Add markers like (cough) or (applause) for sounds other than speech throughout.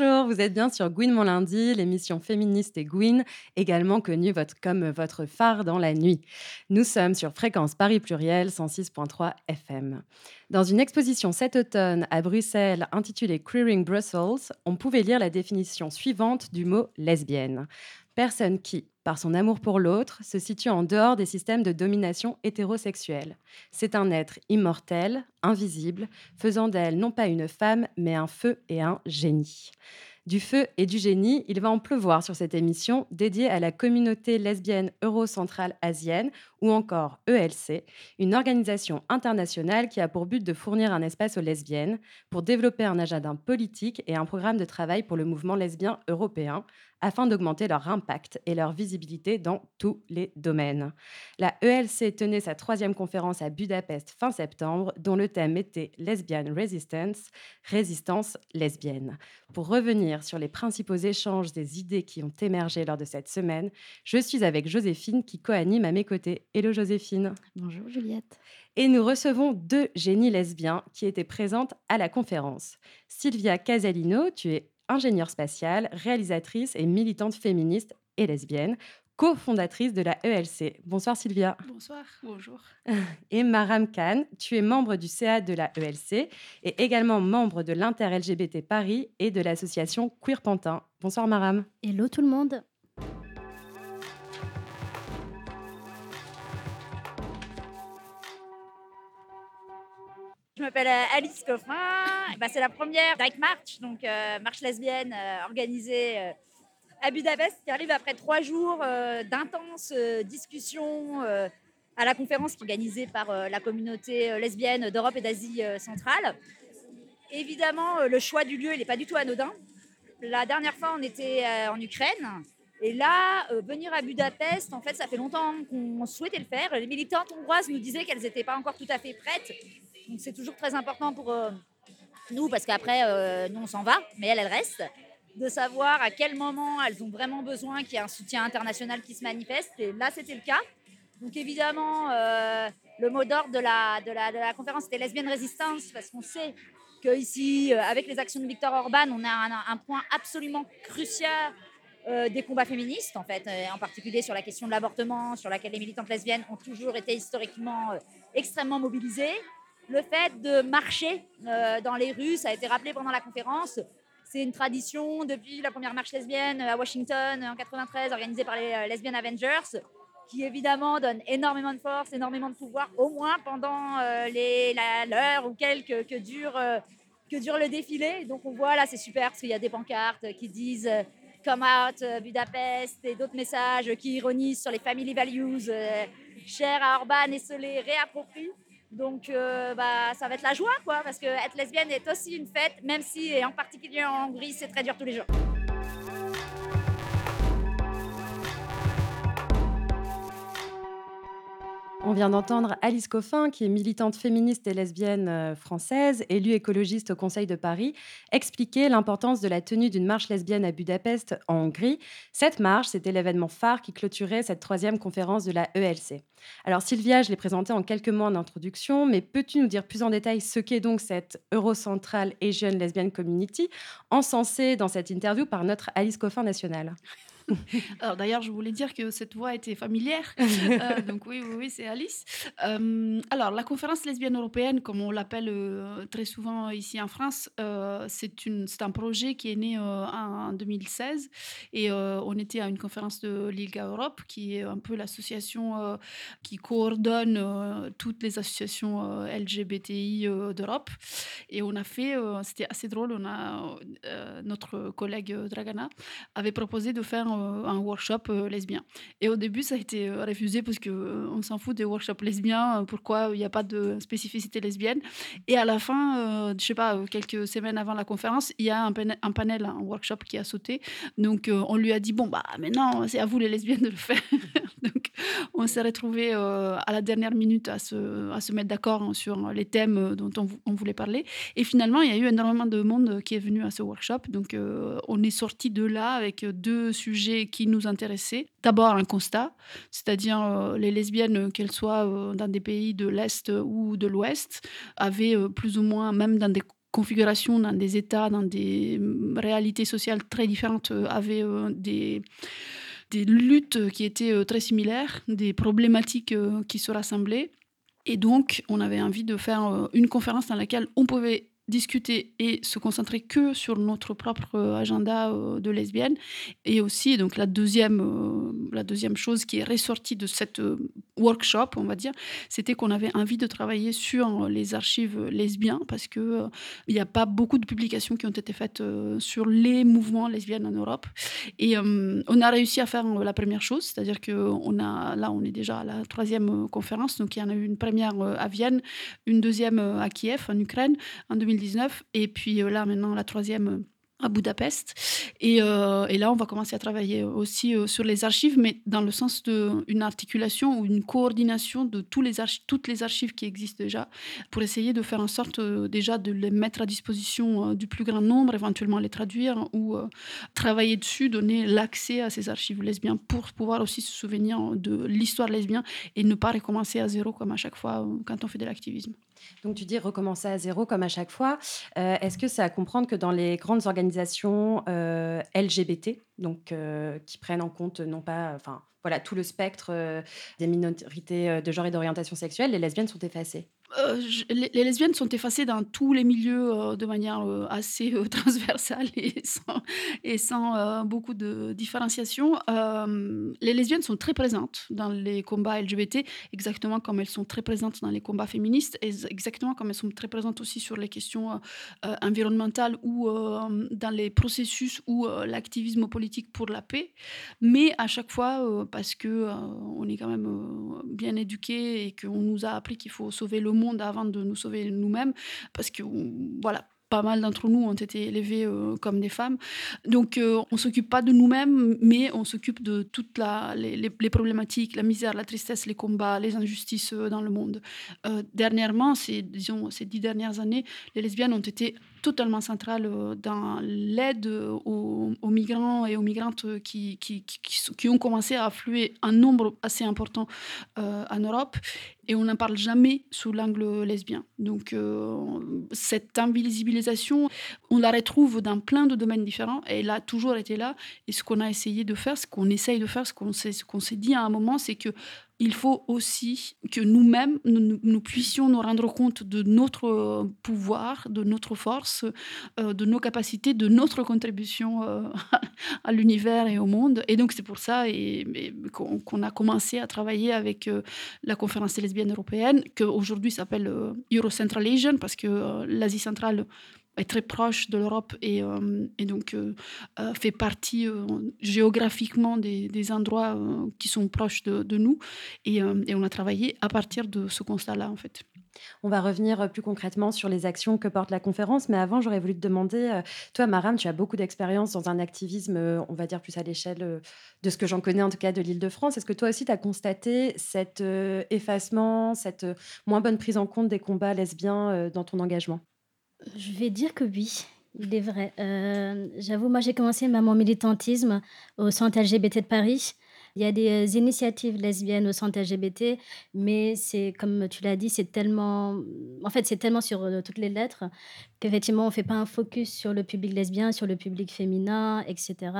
Bonjour, vous êtes bien sur Gwyn Mon Lundi, l'émission féministe et Gwyn, également connue comme votre phare dans la nuit. Nous sommes sur Fréquence Paris Pluriel 106.3 FM. Dans une exposition cet automne à Bruxelles intitulée Queering Brussels, on pouvait lire la définition suivante du mot lesbienne. Personne qui, par son amour pour l'autre, se situe en dehors des systèmes de domination hétérosexuelle. C'est un être immortel, invisible, faisant d'elle non pas une femme, mais un feu et un génie. Du feu et du génie, il va en pleuvoir sur cette émission dédiée à la communauté lesbienne eurocentrale asienne ou encore ELC, une organisation internationale qui a pour but de fournir un espace aux lesbiennes pour développer un agenda politique et un programme de travail pour le mouvement lesbien européen afin d'augmenter leur impact et leur visibilité dans tous les domaines. La ELC tenait sa troisième conférence à Budapest fin septembre, dont le thème était Lesbian Resistance, résistance lesbienne. Pour revenir sur les principaux échanges des idées qui ont émergé lors de cette semaine, je suis avec Joséphine qui co-anime à mes côtés. Hello Joséphine. Bonjour Juliette. Et nous recevons deux génies lesbiens qui étaient présentes à la conférence. Sylvia Casalino, tu es ingénieure spatiale, réalisatrice et militante féministe et lesbienne, cofondatrice de la ELC. Bonsoir Sylvia. Bonsoir, bonjour. (laughs) Et Maram Khan, tu es membre du CA de la ELC et également membre de l'Inter-LGBT Paris et de l'association Queer Pantin. Bonsoir Maram. Hello tout le monde. Je m'appelle euh, Alice Coffin. Bah, c'est la première Dyke March, donc euh, marche lesbienne euh, organisée à Budapest, qui arrive après trois jours d'intenses discussions à la conférence organisée par la communauté lesbienne d'Europe et d'Asie centrale. Évidemment, le choix du lieu, n'est pas du tout anodin. La dernière fois, on était en Ukraine. Et là, venir à Budapest, en fait, ça fait longtemps qu'on souhaitait le faire. Les militantes hongroises nous disaient qu'elles n'étaient pas encore tout à fait prêtes. C'est toujours très important pour euh, nous, parce qu'après, euh, nous, on s'en va, mais elles, elles restent, de savoir à quel moment elles ont vraiment besoin qu'il y ait un soutien international qui se manifeste. Et là, c'était le cas. Donc évidemment, euh, le mot d'ordre de la, de, la, de la conférence, c'était lesbienne résistance, parce qu'on sait qu'ici, avec les actions de Victor Orban, on a un, un point absolument crucial des combats féministes, en fait, en particulier sur la question de l'avortement, sur laquelle les militantes lesbiennes ont toujours été historiquement extrêmement mobilisées. Le fait de marcher euh, dans les rues, ça a été rappelé pendant la conférence. C'est une tradition depuis la première marche lesbienne à Washington en 93, organisée par les euh, Lesbian Avengers, qui évidemment donne énormément de force, énormément de pouvoir, au moins pendant euh, l'heure ou quelques que dure, que dure le défilé. Donc on voit là, c'est super parce qu'il y a des pancartes qui disent Come out Budapest et d'autres messages qui ironisent sur les family values chers à Orban et se les réapproprient. Donc, euh, bah, ça va être la joie, quoi, parce que être lesbienne est aussi une fête, même si, et en particulier en Hongrie, c'est très dur tous les jours. On vient d'entendre Alice Coffin, qui est militante féministe et lesbienne euh, française, élue écologiste au Conseil de Paris, expliquer l'importance de la tenue d'une marche lesbienne à Budapest, en Hongrie. Cette marche, c'était l'événement phare qui clôturait cette troisième conférence de la ELC. Alors Sylvia, je l'ai présentée en quelques mots en introduction, mais peux-tu nous dire plus en détail ce qu'est donc cette Eurocentral Asian Lesbian Community, encensée dans cette interview par notre Alice Coffin nationale? (laughs) alors d'ailleurs, je voulais dire que cette voix était familière. (laughs) Euh, donc oui, oui, oui c'est Alice. Euh, alors la conférence lesbienne européenne, comme on l'appelle euh, très souvent ici en France, c'est un projet qui est né en 2016 et on était à une conférence de Liga Europe, qui est un peu l'association qui coordonne toutes les associations LGBTI d'Europe. Et on a fait, c'était assez drôle, on a notre collègue Dragana avait proposé de faire un workshop lesbien. Et au début, ça a été refusé parce qu'on s'en fout des workshops lesbiens. Pourquoi il n'y a pas de spécificité lesbienne Et à la fin, je sais pas, quelques semaines avant la conférence, il y a un, panel, un workshop qui a sauté. Donc, on lui a dit bon bah maintenant, c'est à vous les lesbiennes de le faire. (laughs) Donc, on s'est retrouvés à la dernière minute à se, à se mettre d'accord hein, sur les thèmes dont on, on, voulait parler. Et finalement, il y a eu énormément de monde qui est venu à ce workshop. Donc, on est sorti de là avec deux sujets qui nous intéressaient. D'abord, un constat, c'est-à-dire euh, les lesbiennes, euh, qu'elles soient euh, dans des pays de l'Est ou de l'Ouest, avaient plus ou moins, même dans des configurations, dans des États, dans des mm, réalités sociales très différentes, avaient des des luttes qui étaient très similaires, des problématiques qui se rassemblaient. Et donc, on avait envie de faire une conférence dans laquelle on pouvait discuter et se concentrer que sur notre propre euh, agenda euh, de lesbienne. Et aussi, donc la deuxième, euh, la deuxième chose qui est ressortie de cette workshop, on va dire, c'était qu'on avait envie de travailler sur les archives lesbiens parce que il n'y a pas beaucoup de publications qui ont été faites sur les mouvements lesbiennes en Europe. Et on a réussi à faire la première chose, c'est-à-dire que on a, là, on est déjà à la troisième conférence, donc il y en a eu une première à Vienne, une deuxième à Kiev, en Ukraine, en 2019 et puis euh, là, maintenant, la troisième euh, à Budapest. Et, euh, et, là, on va commencer à travailler aussi sur les archives, mais dans le sens d'une articulation ou une coordination de tous les toutes les archives qui existent déjà, pour essayer de faire en sorte déjà de les mettre à disposition du plus grand nombre, éventuellement les traduire ou travailler dessus, donner l'accès à ces archives lesbiennes pour pouvoir aussi se souvenir de l'histoire lesbienne et ne pas recommencer à zéro comme à chaque fois quand on fait de l'activisme. Donc tu dis recommencer à zéro comme à chaque fois. Euh, est-ce que c'est à comprendre que dans les grandes organisations euh, LGBT, donc euh, qui prennent en compte non pas, voilà, tout le spectre des minorités de genre et d'orientation sexuelle, les lesbiennes sont effacées? Euh, les, lesbiennes sont effacées dans tous les milieux euh, de manière euh, assez (laughs) transversale et sans, beaucoup de différenciation. les lesbiennes sont très présentes dans les combats LGBT, exactement comme elles sont très présentes dans les combats féministes, exactement comme elles sont très présentes aussi sur les questions environnementales ou dans les processus ou l'activisme politique pour la paix. Mais à chaque fois, parce que on est quand même bien éduqués et qu'on nous a appris qu'il faut sauver le monde monde avant de nous sauver nous-mêmes, parce que voilà, pas mal d'entre nous ont été élevés euh, comme des femmes. Donc, euh, on s'occupe pas de nous-mêmes, mais on s'occupe de toutes la, les, problématiques, la misère, la tristesse, les combats, les injustices euh, dans le monde. dernièrement, ces, disons, ces dix dernières années, les lesbiennes ont été totalement centrales dans l'aide aux, migrants et aux migrantes qui qui, qui, ont commencé à affluer un nombre assez important en Europe et on n'en parle jamais sous l'angle lesbien. Donc cette invisibilisation on la retrouve dans plein de domaines différents elle a toujours été là. Et ce qu'on a essayé de faire, ce qu'on essaye de faire, ce qu'on s'est dit à un moment, c'est que il faut aussi que nous-mêmes, nous, puissions nous rendre compte de notre pouvoir, de notre force, euh, de nos capacités, de notre contribution euh, (laughs) à l'univers et au monde. Et donc c'est pour ça qu'on a commencé à travailler avec euh, la conférence lesbienne européenne, qui aujourd'hui s'appelle Eurocentral Asian, parce que l'Asie centrale est très proche de l'Europe et, euh, donc euh, euh, fait partie géographiquement des, endroits qui sont proches de, de nous. Et, on a travaillé à partir de ce constat-là, en fait. On va revenir plus concrètement sur les actions que porte la conférence, mais avant, j'aurais voulu te demander, toi, Maram, tu as beaucoup d'expérience dans un activisme, on va dire plus à l'échelle de ce que j'en connais, en tout cas de l'Île-de-France. Est-ce que toi aussi, tu as constaté cet effacement, cette moins bonne prise en compte des combats lesbiens dans ton engagement? Je vais dire que oui, il est vrai. Euh, j'avoue, moi j'ai commencé mon militantisme au centre LGBT de Paris. Il y a des euh, initiatives lesbiennes au centre LGBT, mais c'est comme tu l'as dit, c'est tellement, en fait, c'est tellement sur euh, toutes les lettres qu'effectivement, on fait pas un focus sur le public lesbien, sur le public féminin, etc.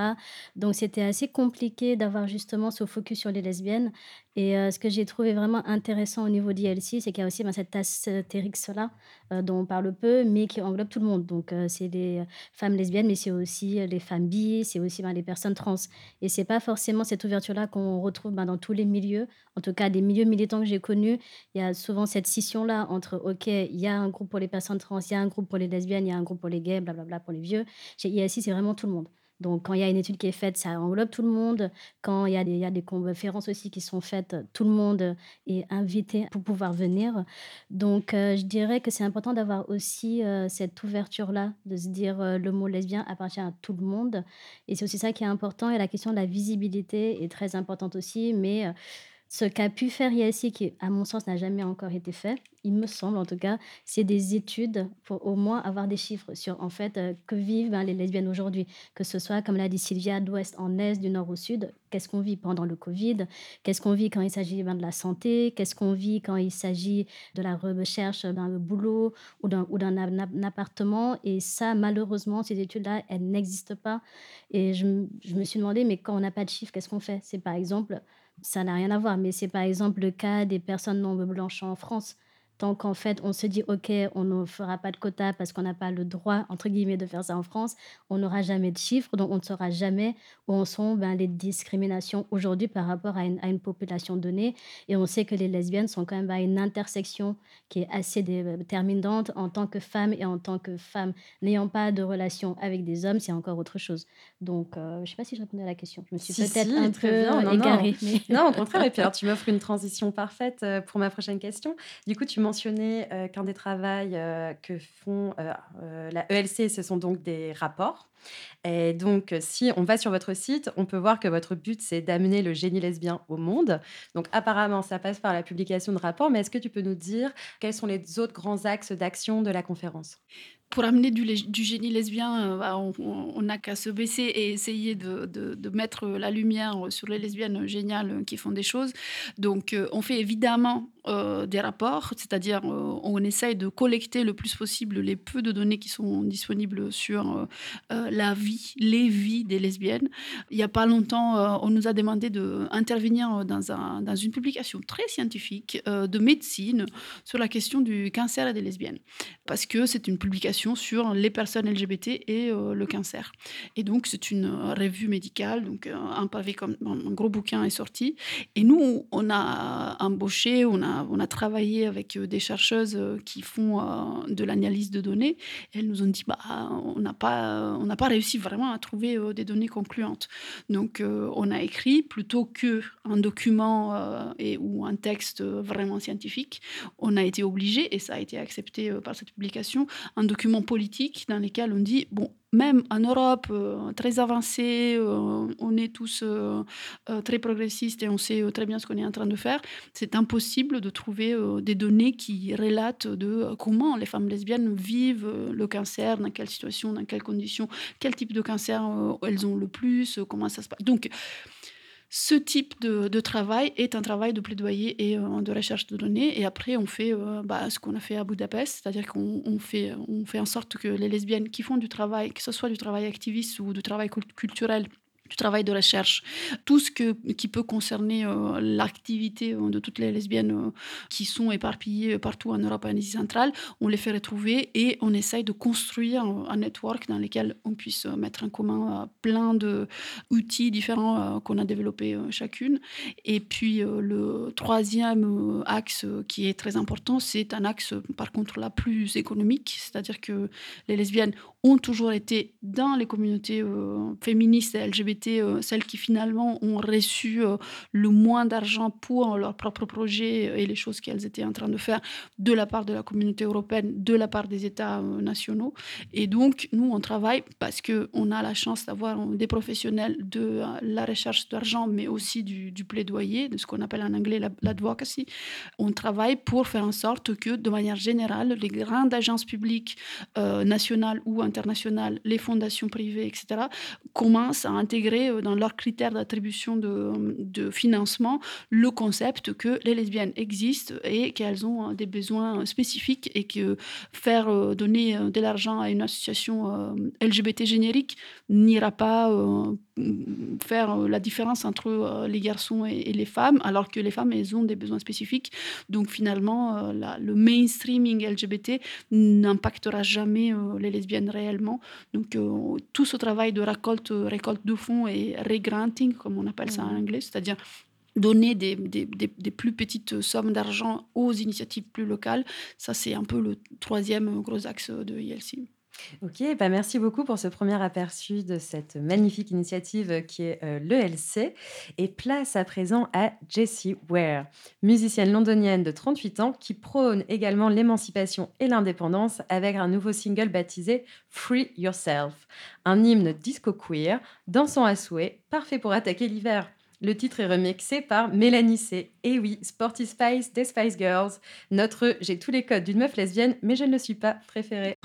Donc, c'était assez compliqué d'avoir justement ce focus sur les lesbiennes. Et euh, ce que j'ai trouvé vraiment intéressant au niveau d'ILC, c'est qu'il y a aussi ben, cette astérix-là euh, dont on parle peu, mais qui englobe tout le monde. Donc, euh, c'est les femmes lesbiennes, mais c'est aussi les femmes bi, c'est aussi ben, les personnes trans. Et c'est pas forcément cette ouverture-là qu'on retrouve ben, dans tous les milieux. En tout cas, des milieux militants que j'ai connus, il y a souvent cette scission-là entre, OK, il y a un groupe pour les personnes trans, il y a un groupe pour les lesbiennes, il y a un groupe pour les gays, blablabla, pour les vieux. Chez ILC, c'est vraiment tout le monde. Donc, quand il y a une étude qui est faite, ça englobe tout le monde. Quand il y a des, y a des conférences aussi qui sont faites, tout le monde est invité pour pouvoir venir. Donc, euh, je dirais que c'est important d'avoir aussi euh, cette ouverture-là, de se dire euh, le mot lesbien appartient à tout le monde. Et c'est aussi ça qui est important. Et la question de la visibilité est très importante aussi. Mais ce qu'a pu faire ILC, qui à mon sens n'a jamais encore été fait, il me semble en tout cas, c'est des études pour au moins avoir des chiffres sur en fait euh, que vivent ben, les lesbiennes aujourd'hui, que ce soit comme l'a dit Sylvia, d'ouest en est, du nord au sud, qu'est-ce qu'on vit pendant le Covid, qu'est-ce qu'on vit quand il s'agit ben, de la santé, qu'est-ce qu'on vit quand il s'agit de la recherche d'un boulot ou d'un appartement. Et ça, malheureusement, ces études-là, elles n'existent pas. Et je me suis demandé, mais quand on n'a pas de chiffres, qu'est-ce qu'on fait? C'est par exemple, ça n'a rien à voir, mais c'est par exemple le cas des personnes non blanches en France. Tant qu'en fait, on se dit, OK, on ne fera pas de quota parce qu'on n'a pas le droit, entre guillemets, de faire ça en France, on n'aura jamais de chiffres, donc on ne saura jamais où en sont ben, les discriminations aujourd'hui par rapport à une, à une population donnée. Et on sait que les lesbiennes sont quand même à une intersection qui est assez déterminante en tant que femme et en tant que femme n'ayant pas de relation avec des hommes, c'est encore autre chose. Donc, euh, je ne sais pas si je répondais à la question. Je me suis Si, peut-être si, un peu bien. Non, non. égarée. mais- Non, au contraire. Et puis alors, tu m'offres une transition parfaite euh, pour ma prochaine question. Du coup, tu mentionnais euh, qu'un des travaux euh, que font euh, la ELC, ce sont donc des rapports. Et donc, si on va sur votre site, on peut voir que votre but, c'est d'amener le génie lesbien au monde. Donc, apparemment, ça passe par la publication de rapports. Mais est-ce que tu peux nous dire quels sont les autres grands axes d'action de la conférence? Pour amener du, génie lesbien, bah, on- n'a qu'à se baisser et essayer de, de- mettre la lumière sur les lesbiennes géniales qui font des choses. Donc, on fait évidemment euh, des rapports, c'est-à-dire euh, on essaye de collecter le plus possible les peu de données qui sont disponibles sur euh, la vie, les vies des lesbiennes. Il n'y a pas longtemps, on nous a demandé d'intervenir dans, un- dans une publication très scientifique de médecine sur la question du cancer des lesbiennes parce que c'est une publication sur les personnes LGBT et le cancer. Et donc, c'est une revue médicale, donc un pavé comme un gros bouquin est sorti. Et nous, on a embauché, on a, on a travaillé avec euh, des chercheuses euh, qui font euh, de l'analyse de données. Et elles nous ont dit, bah, on n'a pas, pas réussi vraiment à trouver des données concluantes. Donc, on a écrit plutôt que un document et, ou un texte vraiment scientifique, on a été obligé, et ça a été accepté par cette publication, un document politique dans lequel on dit, bon, même en Europe, euh, très avancée, euh, on est tous euh, très progressistes et on sait très bien ce qu'on est en train de faire, c'est impossible de trouver des données qui relatent de comment les femmes lesbiennes vivent le cancer, dans quelle situation, dans quelles conditions, quel type de cancer elles ont le plus, comment ça se passe. Donc, ce type de, travail est un travail de plaidoyer et euh, de recherche de données. Et après, on fait euh, bah, ce qu'on a fait à Budapest, c'est-à-dire qu'on on fait, fait en sorte que les lesbiennes qui font du travail, que ce soit du travail activiste ou du travail cult- culturel, du travail de recherche, tout ce qui peut concerner euh, l'activité euh, de toutes les lesbiennes euh, qui sont éparpillées partout en Europe et en Asie centrale, on les fait retrouver et on essaye de construire un network dans lequel on puisse mettre en commun euh, plein d'outils différents qu'on a développés chacune. Et puis le troisième axe qui est très important, c'est un axe par contre là plus économique, c'est-à-dire que les lesbiennes ont toujours été dans les communautés euh, féministes LGBT, euh, celles qui finalement ont reçu euh, le moins d'argent pour leur propre projet et les choses qu'elles étaient en train de faire de la part de la communauté européenne, de la part des États nationaux. Et donc, nous, on travaille parce qu'on a la chance d'avoir des professionnels de la recherche d'argent, mais aussi du, plaidoyer, de ce qu'on appelle en anglais la- l'advocacy. On travaille pour faire en sorte que, de manière générale, les grandes agences publiques nationales ou internationales, les fondations privées, etc., commencent à intégrer euh, dans leurs critères d'attribution de, de financement le concept que les lesbiennes existent et qu'elles ont euh, des besoins spécifiques et que faire euh, donner euh, de l'argent à une association euh, LGBT générique n'ira pas euh, faire euh, la différence entre euh, les garçons et, les femmes, alors que les femmes, elles ont des besoins spécifiques. Donc finalement, euh, le mainstreaming LGBT n'impactera jamais euh, les lesbiennes réellement. Donc euh, tout ce travail de récolte, récolte de fonds et regranting, comme on appelle ça en anglais, c'est-à-dire donner des, des- des- des plus petites sommes d'argent aux initiatives plus locales, ça c'est un peu le troisième gros axe de ILC. Ok, bah merci beaucoup pour ce premier aperçu de cette magnifique initiative qui est euh, l'ELC. Et place à présent à Jessie Ware, musicienne londonienne de 38 ans qui prône également l'émancipation et l'indépendance avec un nouveau single baptisé Free Yourself, un hymne disco queer, dansant à souhait, parfait pour attaquer l'hiver. Le titre est remixé par Mélanie C. Et oui, Sporty Spice des Spice Girls, notre J'ai tous les codes d'une meuf lesbienne, mais je ne le suis pas préférée.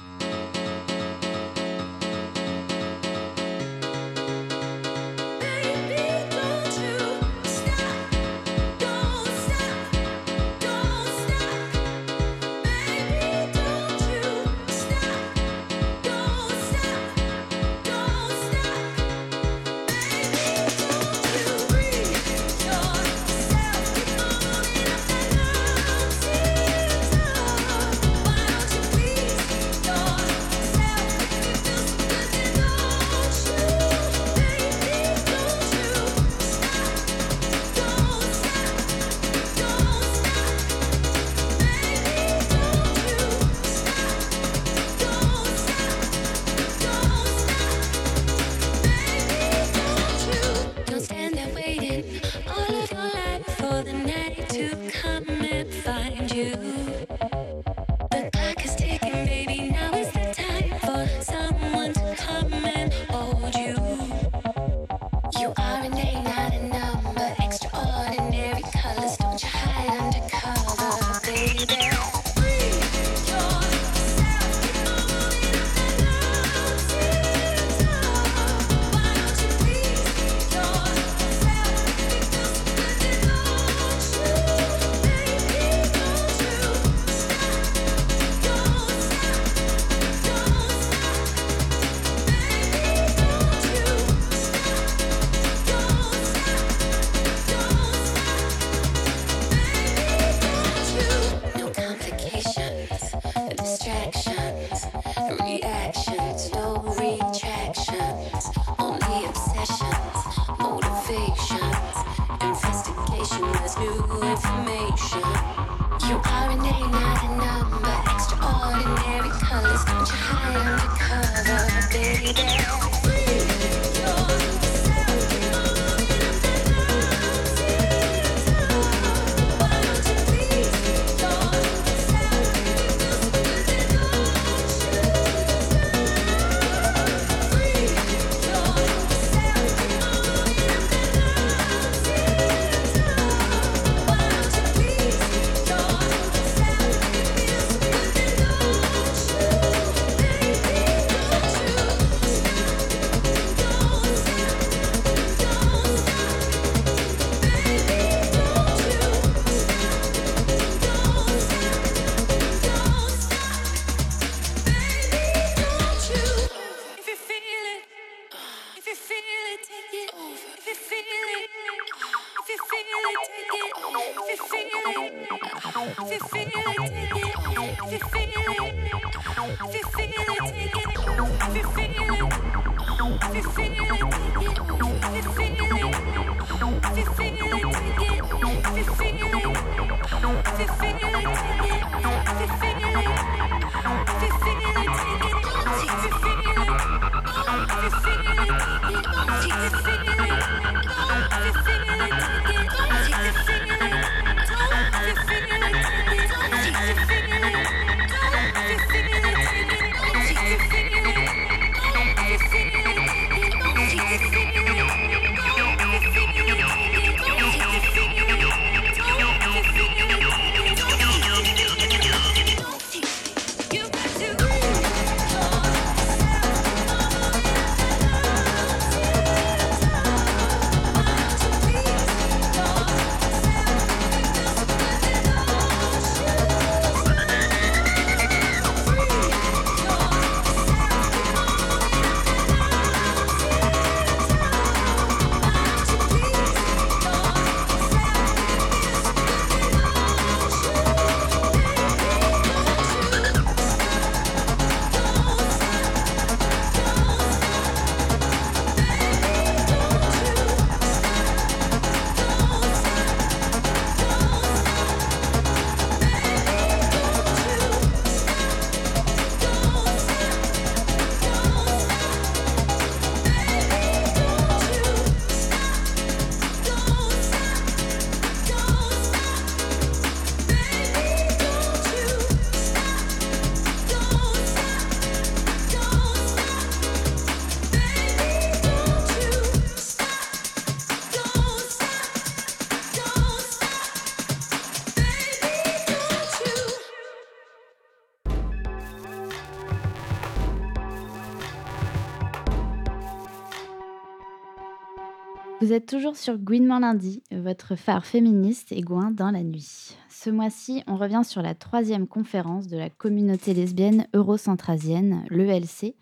Vous êtes toujours sur Gouinement lundi, votre phare féministe et Gouin dans la nuit. Ce mois-ci, on revient sur la troisième conférence de la communauté lesbienne eurocentrasienne, l'ELC,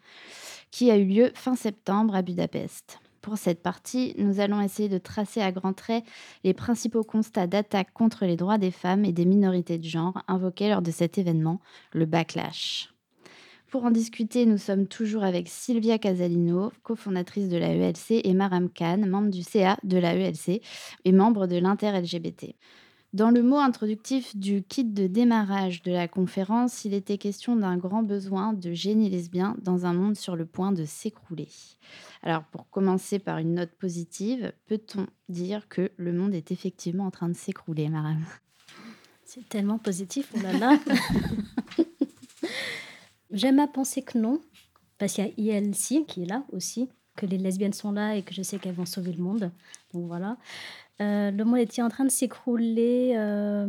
qui a eu lieu fin septembre à Budapest. Pour cette partie, nous allons essayer de tracer à grands traits les principaux constats d'attaque contre les droits des femmes et des minorités de genre invoqués lors de cet événement, le backlash. Pour en discuter, nous sommes toujours avec Sylvia Casalino, cofondatrice de la ELC, et Maram Khan, membre du CA de la ELC et membre de l'Inter-LGBT. Dans le mot introductif du kit de démarrage de la conférence, il était question d'un grand besoin de génie lesbien dans un monde sur le point de s'écrouler. Alors, pour commencer par une note positive, peut-on dire que le monde est effectivement en train de s'écrouler, Maram? C'est tellement positif, oh là là (laughs) J'aime à penser que non, parce qu'il y a ILC qui est là aussi, que les lesbiennes sont là et que je sais qu'elles vont sauver le monde. Donc voilà. Euh, le monde est-il en train de s'écrouler euh,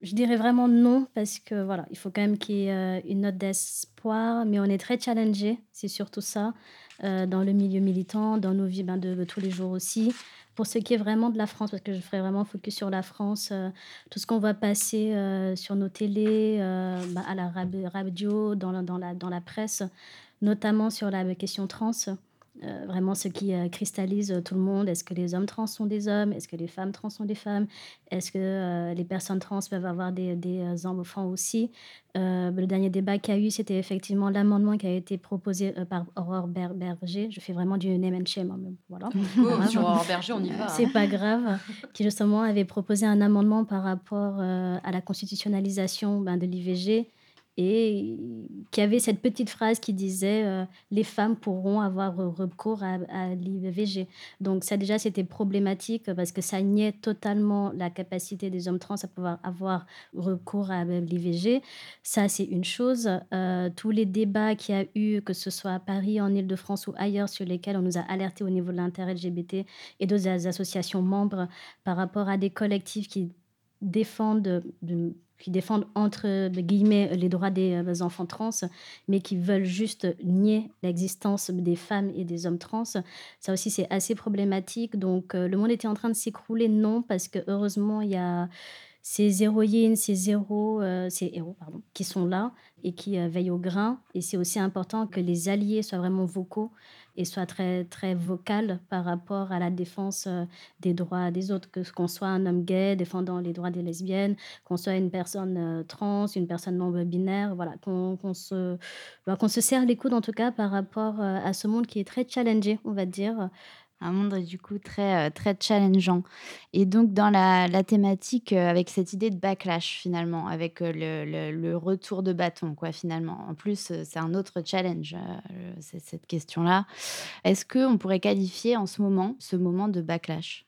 Je dirais vraiment non, parce que voilà, il faut quand même qu'il y ait euh, une note d'espoir, mais on est très challengé, c'est surtout ça, dans le milieu militant, dans nos vies ben, de, tous les jours aussi pour ce qui est vraiment de la France, parce que je ferai vraiment focus sur la France, euh, tout ce qu'on va passer euh, sur nos télés, euh, bah, à la radio, dans la, presse, notamment sur la question trans. Euh, vraiment ce qui euh, cristallise euh, tout le monde. Est-ce que les hommes trans sont des hommes? Est-ce que les femmes trans sont des femmes? Est-ce que les personnes trans peuvent avoir des, des enfants aussi? Le dernier débat qu'il y a eu, c'était effectivement l'amendement qui a été proposé par Aurore Berger. Je fais vraiment du name and shame. Hein, voilà. (laughs) Oh, sur Aurore Berger, on y va. C'est pas grave. qui justement avait proposé un amendement par rapport à la constitutionnalisation ben, de l'IVG et qui avait cette petite phrase qui disait euh, les femmes pourront avoir recours à, l'IVG. Donc ça déjà c'était problématique parce que ça niait totalement la capacité des hommes trans à pouvoir avoir recours à l'IVG. Ça c'est une chose. Euh, tous les débats qu'il y a eu, que ce soit à Paris, en Ile-de-France ou ailleurs, sur lesquels on nous a alertés au niveau de l'intérêt LGBT et d'autres associations membres par rapport à des collectifs qui défendent de, qui défendent entre guillemets les droits des euh, enfants trans, mais qui veulent juste nier l'existence des femmes et des hommes trans. Ça aussi, c'est assez problématique. Donc, euh, le monde était en train de s'écrouler, non, parce que heureusement, il y a ces héroïnes, ces héros, euh, ces héros pardon, qui sont là et qui veillent au grain. Et c'est aussi important que les alliés soient vraiment vocaux et soit très, très vocal par rapport à la défense euh, des droits des autres, que qu'on soit un homme gay défendant les droits des lesbiennes, qu'on soit une personne euh, trans, une personne non binaire, voilà, qu'on se, bah, qu'on se serre les coudes en tout cas par rapport euh, à ce monde qui est très challengé, on va dire, un monde du coup très, euh, très challengeant. Et donc dans la, thématique euh, avec cette idée de backlash finalement, avec euh, le, le, retour de bâton quoi finalement. En plus, c'est un autre challenge, cette question-là. Est-ce qu'on pourrait qualifier en ce moment ce moment de backlash?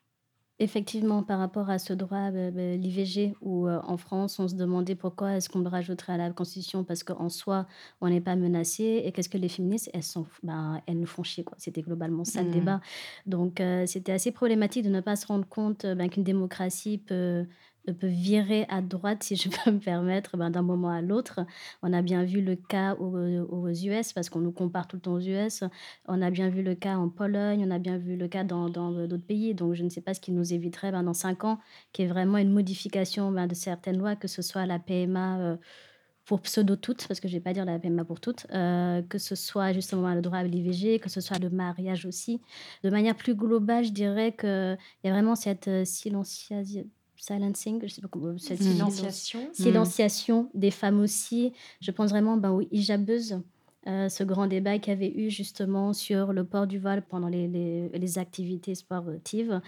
Effectivement, par rapport à ce droit, bah, bah, l'IVG, où en France, on se demandait pourquoi est-ce qu'on le rajouterait à la Constitution parce qu'en soi, on n'est pas menacé. Et qu'est-ce que les féministes, elles, sont, ben, elles nous font chier. Quoi. C'était globalement ça le mmh. débat. Donc, c'était assez problématique de ne pas se rendre compte ben, qu'une démocratie peut peut virer à droite, si je (laughs) peux me permettre, ben, d'un moment à l'autre. On a bien vu le cas aux, US, parce qu'on nous compare tout le temps aux US. On a bien vu le cas en Pologne, on a bien vu le cas dans d'autres pays. Donc, je ne sais pas ce qui nous éviterait ben, dans cinq ans, qui est vraiment une modification ben, de certaines lois, que ce soit la PMA. Euh, pour pseudo-toutes, parce que je ne vais pas dire la PMA pour toutes, euh, que ce soit justement le droit à l'IVG, que ce soit le mariage aussi. De manière plus globale, je dirais qu'il y a vraiment cette euh, silenciation silencing, je sais pas comment, cette mmh. silenciation. silenciation des femmes aussi. Je pense vraiment ben, aux hijabeuses, euh, ce grand débat qu'il y avait eu justement sur le port du voile pendant les, les, activités sportives,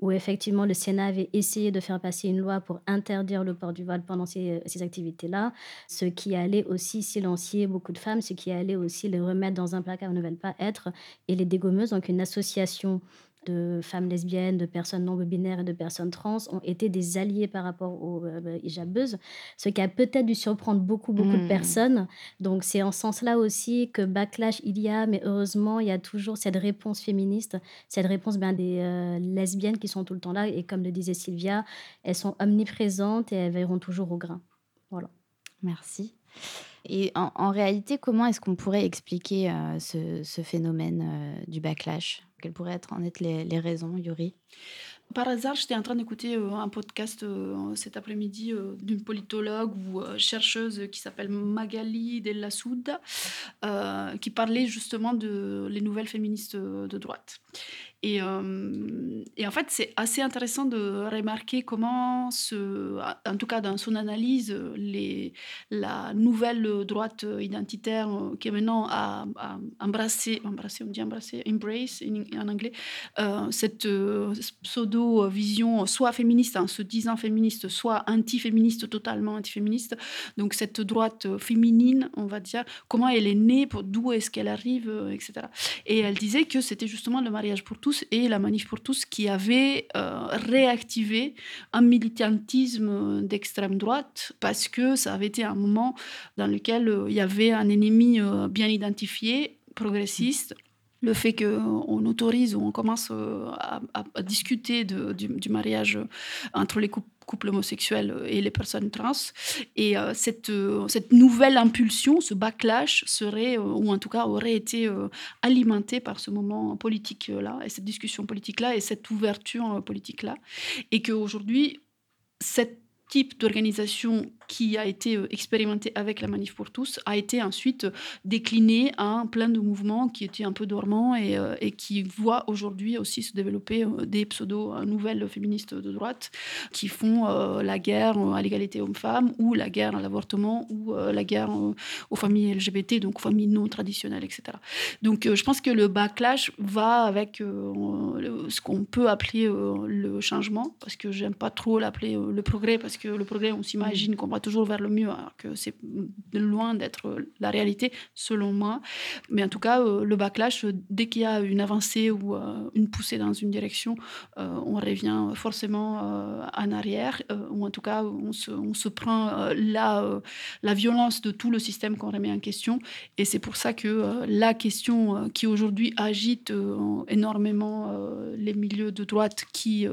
où effectivement le Sénat avait essayé de faire passer une loi pour interdire le port du voile pendant ces, ces activités-là, ce qui allait aussi silencier beaucoup de femmes, ce qui allait aussi les remettre dans un placard où elles ne veulent pas être. Et les dégommeuses, donc une association de femmes lesbiennes, de personnes non binaires et de personnes trans ont été des alliés par rapport aux euh, hijabeuses, ce qui a peut-être dû surprendre beaucoup, beaucoup de mmh. personnes. Donc c'est en ce sens-là aussi que backlash il y a, mais heureusement, il y a toujours cette réponse féministe, cette réponse ben, des euh, lesbiennes qui sont tout le temps là. Et comme le disait Sylvia, elles sont omniprésentes et elles veilleront toujours au grain. Voilà. Merci. Et en, réalité, comment est-ce qu'on pourrait expliquer ce, phénomène du backlash? Quelles pourraient être, en être les, raisons, Yuri? Par hasard, j'étais en train d'écouter euh, un podcast euh, cet après-midi euh, d'une politologue ou chercheuse qui s'appelle Magali Della Souda, qui parlait justement de les nouvelles féministes de droite. Et, et, en fait, c'est assez intéressant de remarquer comment, en tout cas dans son analyse, la nouvelle droite identitaire qui est maintenant à, embrasser, embrasser, on dit embrasser, embrace en, anglais, cette pseudo-vision soit féministe, en se disant féministe, soit anti-féministe, totalement anti-féministe. Donc cette droite féminine, on va dire, comment elle est née, d'où est-ce qu'elle arrive, etc. Et elle disait que c'était justement le mariage pour tous et la Manif pour tous qui avait euh, réactivé un militantisme d'extrême droite parce que ça avait été un moment dans lequel euh, il y avait un ennemi euh, bien identifié, progressiste le fait qu'on autorise ou on commence à, discuter du, mariage entre les couples couple homosexuel et les personnes trans. Et euh, cette, euh, nouvelle impulsion, ce backlash serait, euh, ou en tout cas aurait été alimenté par ce moment politique-là, et cette discussion politique-là, et cette ouverture politique-là. Et qu'aujourd'hui, cette type d'organisation qui a été euh, expérimenté avec la Manif pour tous a été ensuite décliné à plein de mouvements qui étaient un peu dormants et, euh, qui voient aujourd'hui aussi se développer euh, des pseudo-nouvelles féministes de droite qui font la guerre à l'égalité homme-femme ou la guerre à l'avortement ou la guerre aux familles LGBT, donc aux familles non traditionnelles, etc. Donc je pense que le backlash va avec ce qu'on peut appeler le changement, parce que j'aime pas trop l'appeler le progrès, parce que le progrès, on s'imagine qu'on toujours vers le mieux, alors que c'est loin d'être la réalité, selon moi. Mais en tout cas, euh, le backlash, dès qu'il y a une avancée ou euh, une poussée dans une direction, euh, on revient forcément en arrière, ou en tout cas, on se, on se prend la, la violence de tout le système qu'on remet en question. Et c'est pour ça que la question qui aujourd'hui agite énormément les milieux de droite qui,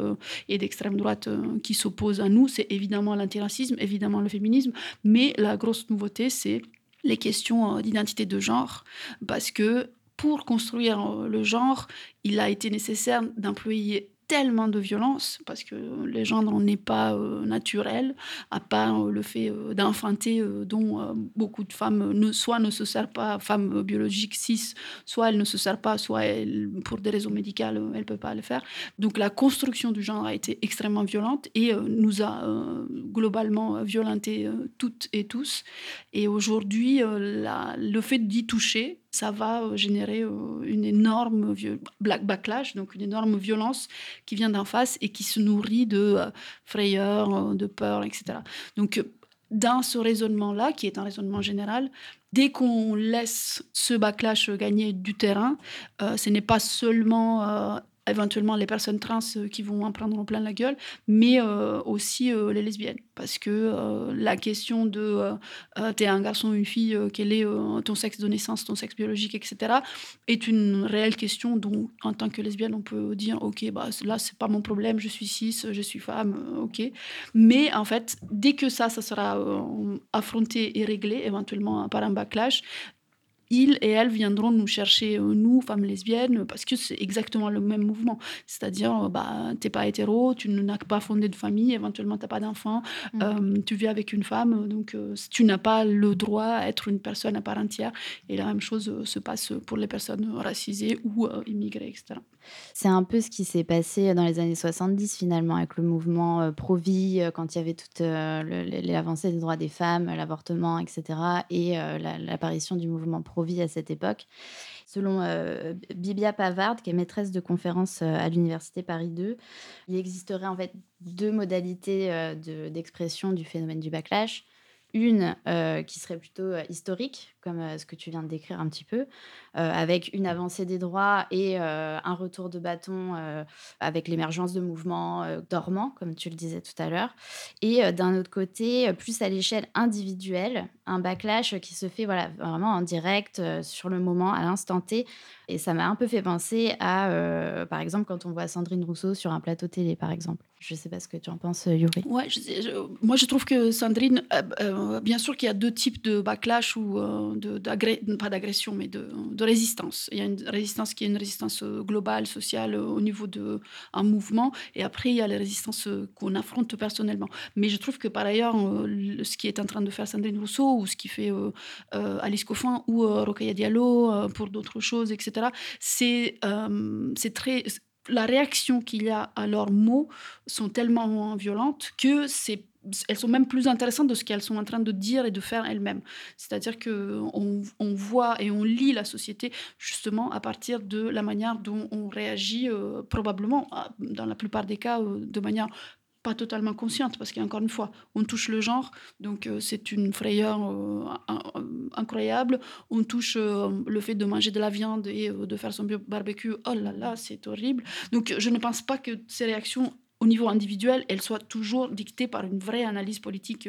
et d'extrême droite qui s'opposent à nous, c'est évidemment l'antiracisme, évidemment le féminisme, mais la grosse nouveauté, c'est les questions euh, d'identité de genre, parce que pour construire euh, le genre, il a été nécessaire d'employer tellement de violence, parce que les gendre n'est pas euh, naturel, à part euh, le fait euh, d'enfanter, dont beaucoup de femmes ne, soit ne se servent pas, femmes biologiques cis, soit elles ne se servent pas, soit pour des raisons médicales, elles ne peuvent pas le faire. Donc la construction du genre a été extrêmement violente et nous a globalement violenté toutes et tous. Et aujourd'hui, le fait d'y toucher, ça va euh, générer euh, une énorme backlash, donc une énorme violence qui vient d'en face et qui se nourrit de euh, frayeur, de peur, etc. Donc, dans ce raisonnement-là, qui est un raisonnement général, dès qu'on laisse ce backlash gagner du terrain, ce n'est pas seulement éventuellement les personnes trans euh, qui vont en prendre en plein la gueule, mais euh, aussi euh, les lesbiennes. Parce que la question de t'es un garçon ou une fille, quel est ton sexe de naissance, ton sexe biologique, etc., est une réelle question dont, en tant que lesbienne, on peut dire ok, bah, là, c'est pas mon problème, je suis cis, je suis femme, ok. Mais en fait, dès que ça, ça sera affronté et réglé, éventuellement par un backlash, ils et elles viendront nous chercher, euh, nous, femmes lesbiennes, parce que c'est exactement le même mouvement. C'est-à-dire, euh, bah, tu n'es pas hétéro, tu n'as pas fondé de famille, éventuellement tu n'as pas d'enfant, mm. euh, tu vis avec une femme, donc tu n'as pas le droit à être une personne à part entière. Et la même chose se passe pour les personnes racisées ou immigrées, etc. C'est un peu ce qui s'est passé dans les années 70 finalement avec le mouvement pro-vie, quand il y avait toutes les avancées des droits des femmes, l'avortement, etc. et l'apparition du mouvement pro vie à cette époque. Selon euh, Bibia Pavard, qui est maîtresse de conférence euh, à l'Université Paris 2, il existerait en fait deux modalités euh, d'expression du phénomène du backlash. Une qui serait plutôt historique, comme ce que tu viens de décrire un petit peu, avec une avancée des droits et un retour de bâton avec l'émergence de mouvements dormants, comme tu le disais tout à l'heure. Et d'un autre côté, plus à l'échelle individuelle, un backlash qui se fait voilà, vraiment en direct, sur le moment, à l'instant T. Et ça m'a un peu fait penser à, par exemple, quand on voit Sandrine Rousseau sur un plateau télé, par exemple. Je ne sais pas ce que tu en penses, Yuri. Ouais, moi je trouve que Sandrine, euh, euh, bien sûr qu'il y a deux types de backlash ou euh, de, pas d'agression, mais de, de, résistance. Il y a une résistance qui est une résistance globale, sociale, au niveau d'un mouvement, et après il y a les résistances qu'on affronte personnellement. Mais je trouve que par ailleurs, ce qui est en train de faire Sandrine Rousseau ou ce qui fait Alice Coffin ou Rokhaya Diallo pour d'autres choses, etc., c'est c'est très la réaction qu'il y a à leurs mots sont tellement violentes que c'est elles sont même plus intéressantes de ce qu'elles sont en train de dire et de faire elles-mêmes. C'est-à-dire que on, voit et on lit la société justement à partir de la manière dont on réagit, euh, probablement, dans la plupart des cas, euh, de manière pas totalement consciente, parce qu'encore une fois, on touche le genre, donc euh, c'est une frayeur incroyable. On touche le fait de manger de la viande et de faire son barbecue, oh là là, c'est horrible. Donc je ne pense pas que ces réactions au niveau individuel, elles soient toujours dictées par une vraie analyse politique,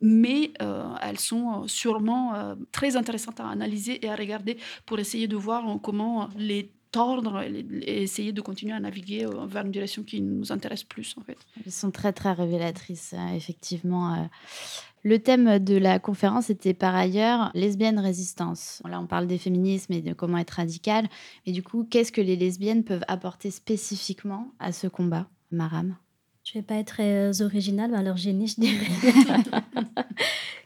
mais elles sont sûrement très intéressantes à analyser et à regarder pour essayer de voir comment les tordre et, essayer de continuer à naviguer euh, vers une direction qui nous intéresse plus en fait. Elles sont très très révélatrices hein, effectivement. Euh. Le thème de la conférence était par ailleurs lesbienne résistance. Là, on parle des féminismes et de comment être radical. Et du coup, qu'est-ce que les lesbiennes peuvent apporter spécifiquement à ce combat, Maram? Je vais pas être très euh, originale, mais alors génie, je dirais. (laughs)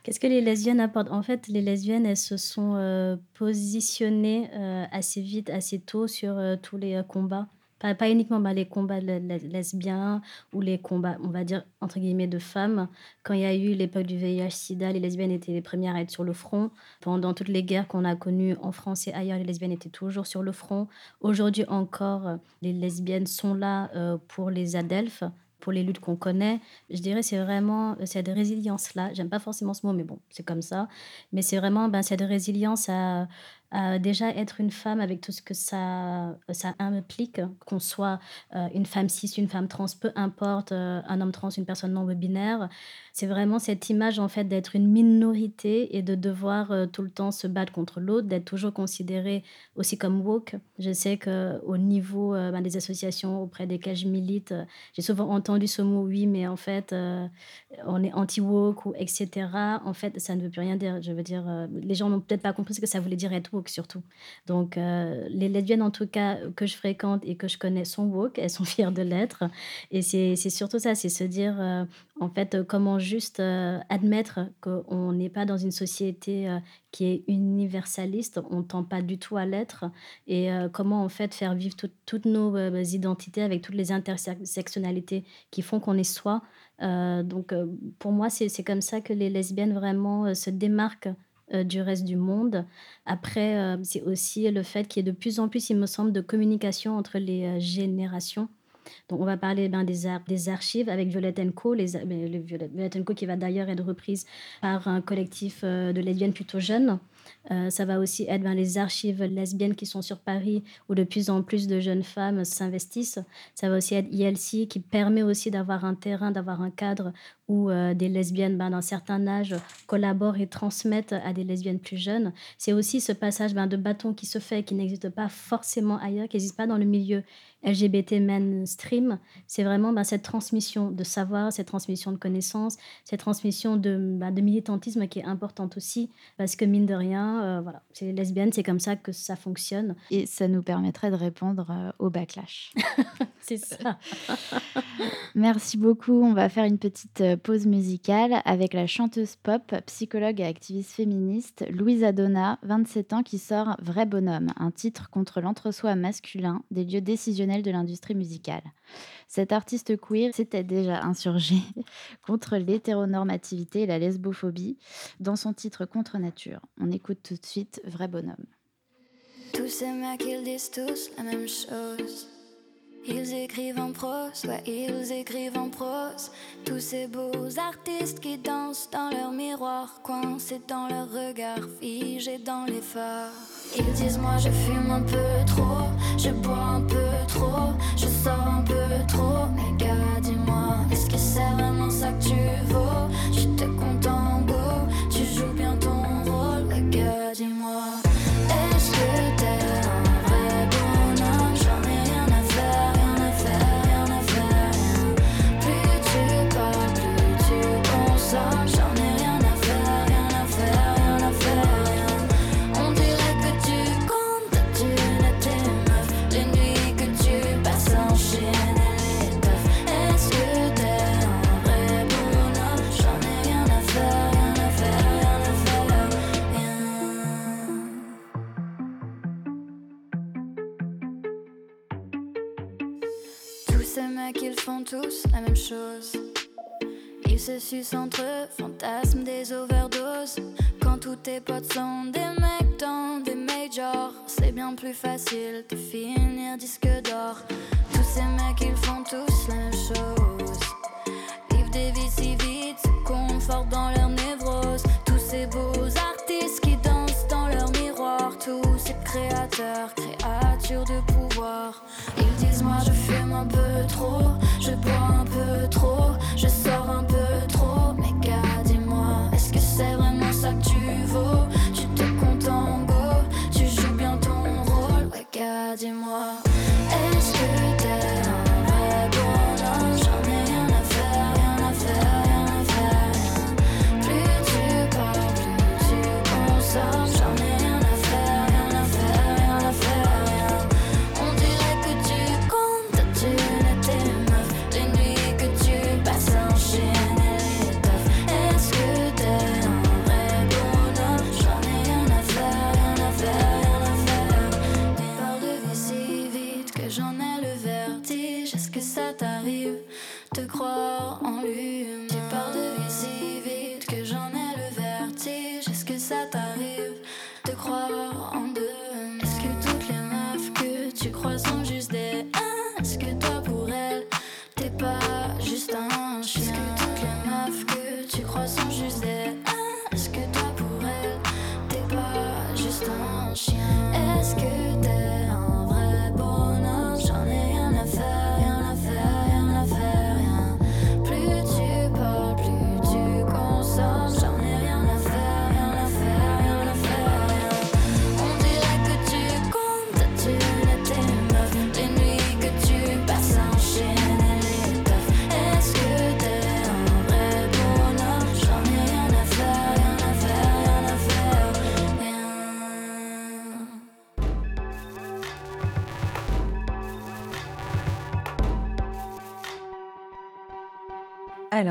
Qu'est-ce que les lesbiennes apportent? En fait, les lesbiennes, elles se sont euh, positionnées euh, assez vite, assez tôt sur euh, tous les combats. Pas, uniquement bah, les combats lesbiens ou les combats, on va dire, entre guillemets, de femmes. Quand il y a eu l'époque du VIH-Sida, les lesbiennes étaient les premières à être sur le front. Pendant toutes les guerres qu'on a connues en France et ailleurs, les lesbiennes étaient toujours sur le front. Aujourd'hui encore, les lesbiennes sont là pour les adelphes pour les luttes qu'on connaît. Je dirais c'est vraiment cette résilience-là. J'aime pas forcément ce mot, mais bon, c'est comme ça. Mais c'est vraiment ben, cette résilience à, déjà être une femme avec tout ce que ça, ça implique, qu'on soit euh, une femme cis, une femme trans, peu importe, euh, un homme trans, une personne non binaire. C'est vraiment cette image en fait d'être une minorité et de devoir euh, tout le temps se battre contre l'autre, d'être toujours considéré aussi comme woke. Je sais que au niveau ben, des associations auprès desquelles je milite, j'ai souvent entendu ce mot oui, mais en fait on est anti-woke ou etc. En fait, ça ne veut plus rien dire. Je veux dire, les gens n'ont peut-être pas compris ce que ça voulait dire être woke surtout. Donc, euh, les lesbiennes, en tout cas, que je fréquente et que je connais sont woke, elles sont (laughs) fières de l'être. Et c'est surtout ça, c'est se dire, euh, en fait, comment juste euh, admettre qu'on n'est pas dans une société qui est universaliste, on ne tend pas du tout à l'être, et comment, en fait, faire vivre toutes nos identités avec toutes les intersectionnalités qui font qu'on est soi. donc, pour moi, c'est comme ça que les lesbiennes vraiment se démarquent euh, du reste du monde. Après, euh, c'est aussi le fait qu'il y ait de plus en plus, il me semble, de communication entre les euh, générations. Donc, on va parler ben, des, archives avec Violette Co, les, ben, Violette Co qui va d'ailleurs être reprise par un collectif de lesbiennes plutôt jeunes. Euh, ça va aussi être les archives lesbiennes qui sont sur Paris, où de plus en plus de jeunes femmes s'investissent. Ça va aussi être ILC, qui permet aussi d'avoir un terrain, d'avoir un cadre où euh, des lesbiennes ben, d'un certain âge collaborent et transmettent à des lesbiennes plus jeunes. C'est aussi ce passage ben, de bâton qui se fait, qui n'existe pas forcément ailleurs, qui n'existe pas dans le milieu LGBT mainstream. C'est vraiment ben, cette transmission de savoir, cette transmission de connaissances, cette transmission de militantisme qui est importante aussi, parce que mine de rien, euh, voilà, c'est lesbienne, c'est comme ça que ça fonctionne. Et ça nous permettrait de répondre euh, au backlash. (laughs) c'est ça. (laughs) Merci beaucoup. On va faire une petite euh, pause musicale avec la chanteuse pop, psychologue et activiste féministe Louise Adona, 27 ans, qui sort Vrai Bonhomme, un titre contre l'entre-soi masculin des lieux décisionnels de l'industrie musicale. Cet artiste queer s'était déjà insurgé (laughs) contre l'hétéronormativité et la lesbophobie dans son titre Contre Nature. On écoute tout de suite Vrai Bonhomme. Tous ces mecs, ils disent tous la même chose. Ils écrivent en prose, ouais, ils écrivent en prose. Tous ces beaux artistes qui dansent dans leur miroir, coincés dans leur regard, figés dans les phares. Ils disent moi je fume un peu trop, je bois un peu trop, je sors un peu trop. Mais gars, dis-moi, est-ce que c'est vraiment ça que tu vaux? Je chose. Ils se sucent entre eux, fantasment des overdoses. Quand tous tes potes sont des mecs dans des majors, c'est bien plus facile de finir disque d'or. Tous ces mecs, ils font tous la même chose. Vivent des vies si vite, se confortent dans leur névrose. Tous ces beaux artistes qui dansent dans leur miroir. Tous ces créateurs, créatures de un peu trop, je bois un peu trop, je sors un peu trop. Mais gars, dis-moi, est-ce que c'est vraiment ça que tu vaux Tu te comptes en go, tu joues bien ton rôle. Ouais, gars, dis-moi,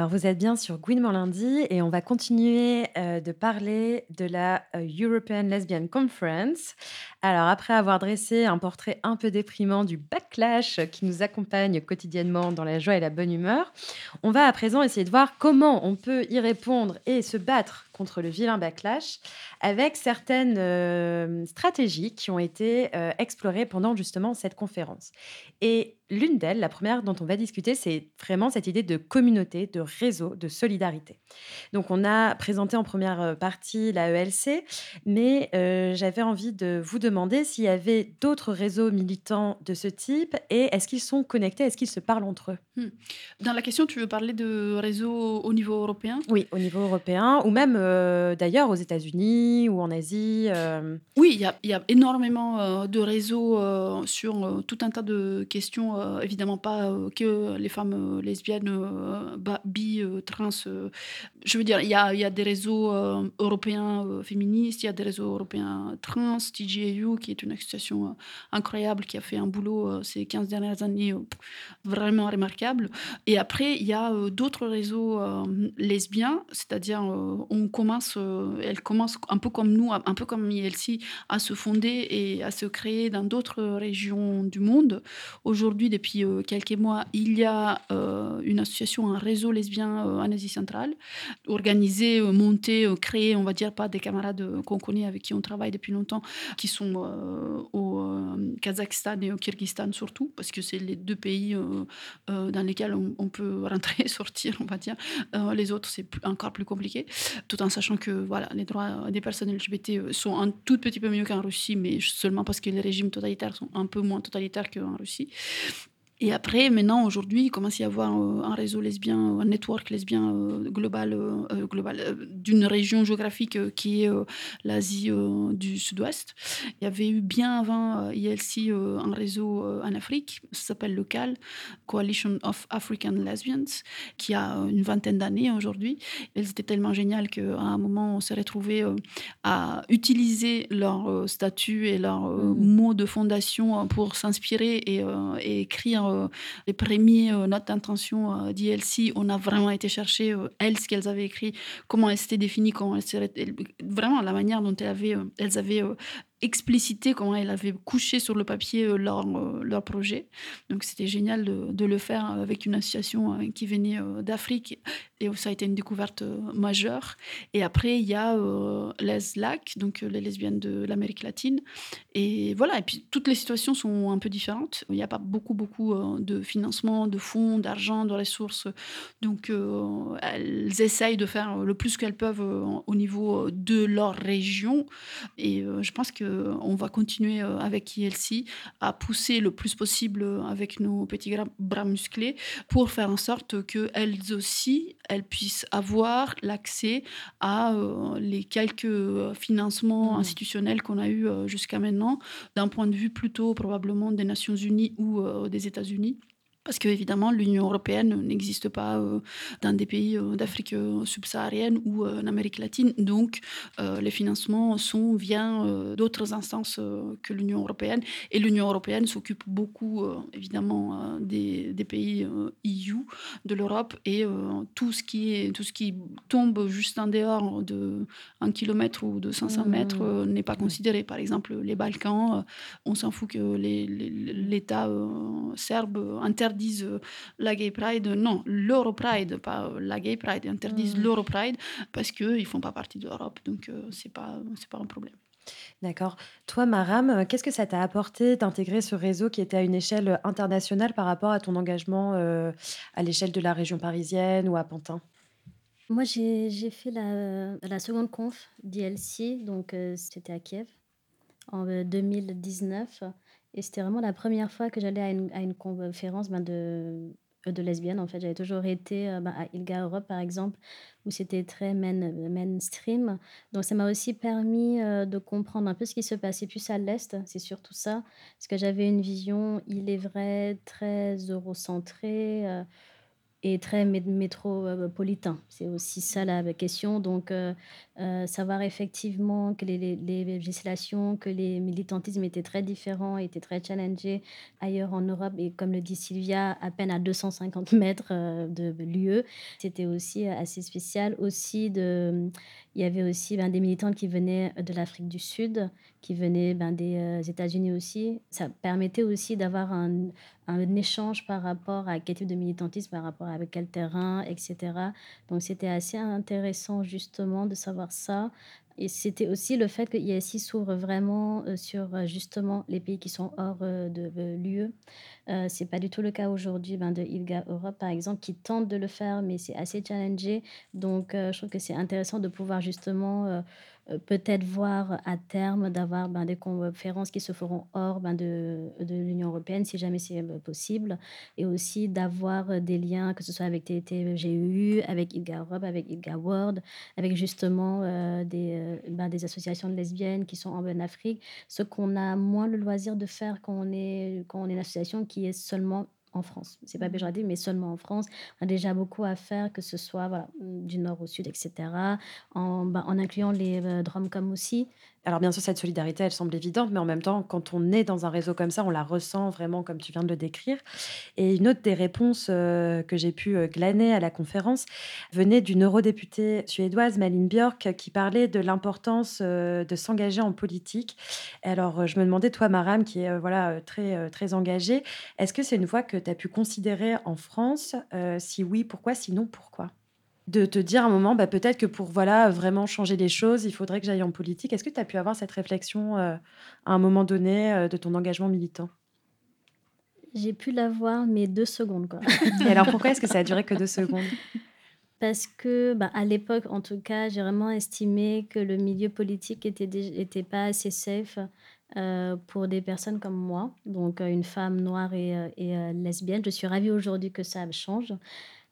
Alors, vous êtes bien sur Gouinement lundi et on va continuer euh, de parler de la euh, European Lesbian Conference. Alors, après avoir dressé un portrait un peu déprimant du backlash qui nous accompagne quotidiennement dans la joie et la bonne humeur, on va à présent essayer de voir comment on peut y répondre et se battre contre le vilain backlash avec certaines euh, stratégies qui ont été euh, explorées pendant justement cette conférence. Et l'une d'elles, la première dont on va discuter, c'est vraiment cette idée de communauté, de réseau, de solidarité. Donc on a présenté en première euh, partie la ELC, mais euh, j'avais envie de vous demander s'il y avait d'autres réseaux militants de ce type et est-ce qu'ils sont connectés, est-ce qu'ils se parlent entre eux? Dans la question, tu veux parler de réseau au niveau européen? Oui, au niveau européen ou même euh, d'ailleurs aux États-Unis ou en Asie. euh, Oui, il y a, y a énormément euh, de réseaux sur tout un tas de questions, évidemment pas que les femmes lesbiennes, bi, trans. je veux dire, il y a, y a des réseaux européens féministes, il y a des réseaux européens trans, TGAU, qui est une association incroyable, qui a fait un boulot ces 15 dernières années vraiment remarquable. Et après, il y a d'autres réseaux lesbiens, c'est-à-dire commence, euh, elles commencent un peu comme nous, un peu comme ILC, à se fonder et à se créer dans d'autres régions du monde. Aujourd'hui, depuis euh, quelques mois, il y a euh, une association, un réseau lesbien en Asie centrale, organisé, monté, créé, on va dire, par des camarades qu'on connaît, avec qui on travaille depuis longtemps, qui sont au Kazakhstan et au Kyrgyzstan surtout, parce que c'est les deux pays dans lesquels on, peut rentrer et (laughs) sortir, on va dire. Les autres, c'est encore plus compliqué, tout en sachant que voilà, les droits des personnes LGBT sont un tout petit peu mieux qu'en Russie, mais seulement parce que les régimes totalitaires sont un peu moins totalitaires qu'en Russie. Et après, maintenant, aujourd'hui, il commence à y avoir euh, un réseau lesbien, euh, un network lesbien euh, global, global d'une région géographique qui est l'Asie du Sud-Ouest. Il y avait eu bien avant ILC un réseau en Afrique, ça s'appelle le CAL, Coalition of African Lesbians, qui a une vingtaine d'années aujourd'hui. Elles étaient tellement géniales qu'à un moment, on s'est retrouvés à utiliser leur statut et leur Mhm. mot de fondation pour s'inspirer et, et écrire euh, les premiers euh, notes d'intention euh, d'ILC. On a vraiment été chercher, euh, elles, ce qu'elles avaient écrit, comment elles s'étaient définies, comment elles vraiment la manière dont elles avaient, elles avaient explicité comment elle avait couché sur le papier leur, leur projet. Donc c'était génial de, le faire avec une association qui venait d'Afrique et ça a été une découverte majeure. Et après, il y a les LAC, donc les lesbiennes de l'Amérique latine. Et voilà, et puis toutes les situations sont un peu différentes. Il n'y a pas beaucoup, beaucoup de financement, de fonds, d'argent, de ressources. Donc elles essayent de faire le plus qu'elles peuvent au niveau de leur région. Et je pense que on va continuer euh, avec ILC à pousser le plus possible euh, avec nos petits bras musclés pour faire en sorte qu'elles aussi, elles puissent avoir l'accès à euh, les quelques financements mmh. institutionnels qu'on a eu jusqu'à maintenant, d'un point de vue plutôt probablement des Nations Unies ou des États-Unis. Parce qu'évidemment, l'Union européenne n'existe pas euh, dans des pays euh, d'Afrique euh, subsaharienne ou en Amérique latine. Donc, les financements sont via d'autres instances que l'Union européenne. Et l'Union européenne s'occupe beaucoup, évidemment, des, des, pays EU de l'Europe. Et tout, ce qui est, tout ce qui tombe juste en dehors de 1 km ou de 500 mmh. mètres n'est pas considéré. Par exemple, les Balkans, on s'en fout que l'État serbe interdit interdisent euh, la Gay Pride. Non, l'Europride, pas euh, la Gay Pride. Ils interdisent mmh. l'Europride parce qu'ils ne font pas partie de l'Europe. Donc, euh, ce n'est pas, pas un problème. D'accord. Toi, Maram, qu'est-ce que ça t'a apporté d'intégrer ce réseau qui était à une échelle internationale par rapport à ton engagement à l'échelle de la région parisienne ou à Pantin? Moi, j'ai fait la, la, seconde conf d'ILC, donc c'était à Kiev en 2019. Et c'était vraiment la première fois que j'allais à une, à une conférence ben, de, de lesbiennes. En fait, j'avais toujours été euh, ben, à ILGA Europe, par exemple, où c'était très mainstream. Donc, ça m'a aussi permis euh, de comprendre un peu ce qui se passait plus à l'Est. C'est surtout ça. Parce que j'avais une vision, il est vrai, très eurocentrée. Euh, et très métropolitain. C'est aussi ça la question. Donc, euh, euh, savoir effectivement que les, législations, que les militantismes étaient très différents, étaient très challengés ailleurs en Europe. Et comme le dit Sylvia, à peine à 250 mètres euh, de l'UE, c'était aussi assez spécial. Aussi, de, il y avait aussi ben, des militantes qui venaient de l'Afrique du Sud, qui venaient ben, des États-Unis aussi. Ça permettait aussi d'avoir un, un échange par rapport à quel type de militantisme, par rapport à quel terrain, etc. Donc c'était assez intéressant justement de savoir ça. Et c'était aussi le fait que ISI s'ouvre vraiment euh, sur euh, justement les pays qui sont hors euh, de l'UE. Euh, c'est pas du tout le cas aujourd'hui ben, de ILGA Europe, par exemple, qui tente de le faire, mais c'est assez challengé. Donc, je trouve que c'est intéressant de pouvoir justement euh, peut-être voir à terme d'avoir ben, des conférences qui se feront hors ben, de, l'Union européenne, si jamais c'est euh, possible, et aussi d'avoir euh, des liens, que ce soit avec TTGU, avec ILGA Europe, avec ILGA World, avec justement des, ben, des associations de lesbiennes qui sont en Afrique, ce qu'on a moins le loisir de faire quand on est, quand on est une association qui est seulement en France. C'est pas péjoratif, mais seulement en France. On a déjà beaucoup à faire, que ce soit du nord au sud, etc. En, bah, en incluant les euh, comme aussi. Alors bien sûr, cette solidarité, elle semble évidente, mais en même temps, quand on est dans un réseau comme ça, on la ressent vraiment comme tu viens de le décrire. Et une autre des réponses euh, que j'ai pu euh, glaner à la conférence venait d'une eurodéputée suédoise, Malin Björk, qui parlait de l'importance euh, de s'engager en politique. alors je me demandais, toi, Maram, qui est voilà très très engagée, est-ce que c'est une voie que tu as pu considérer en France? Si oui, pourquoi? Sinon, pourquoi? De te dire à un moment, bah, peut-être que pour voilà, vraiment changer les choses, il faudrait que j'aille en politique. Est-ce que tu as pu avoir cette réflexion euh, à un moment donné euh, de ton engagement militant? J'ai pu l'avoir, mais deux secondes. Quoi. (laughs) Et alors pourquoi est-ce que ça a duré que deux secondes? Parce que, bah, à l'époque, en tout cas, j'ai vraiment estimé que le milieu politique était, était pas assez safe euh, pour des personnes comme moi, donc une femme noire et, et lesbienne. Je suis ravie aujourd'hui que ça change.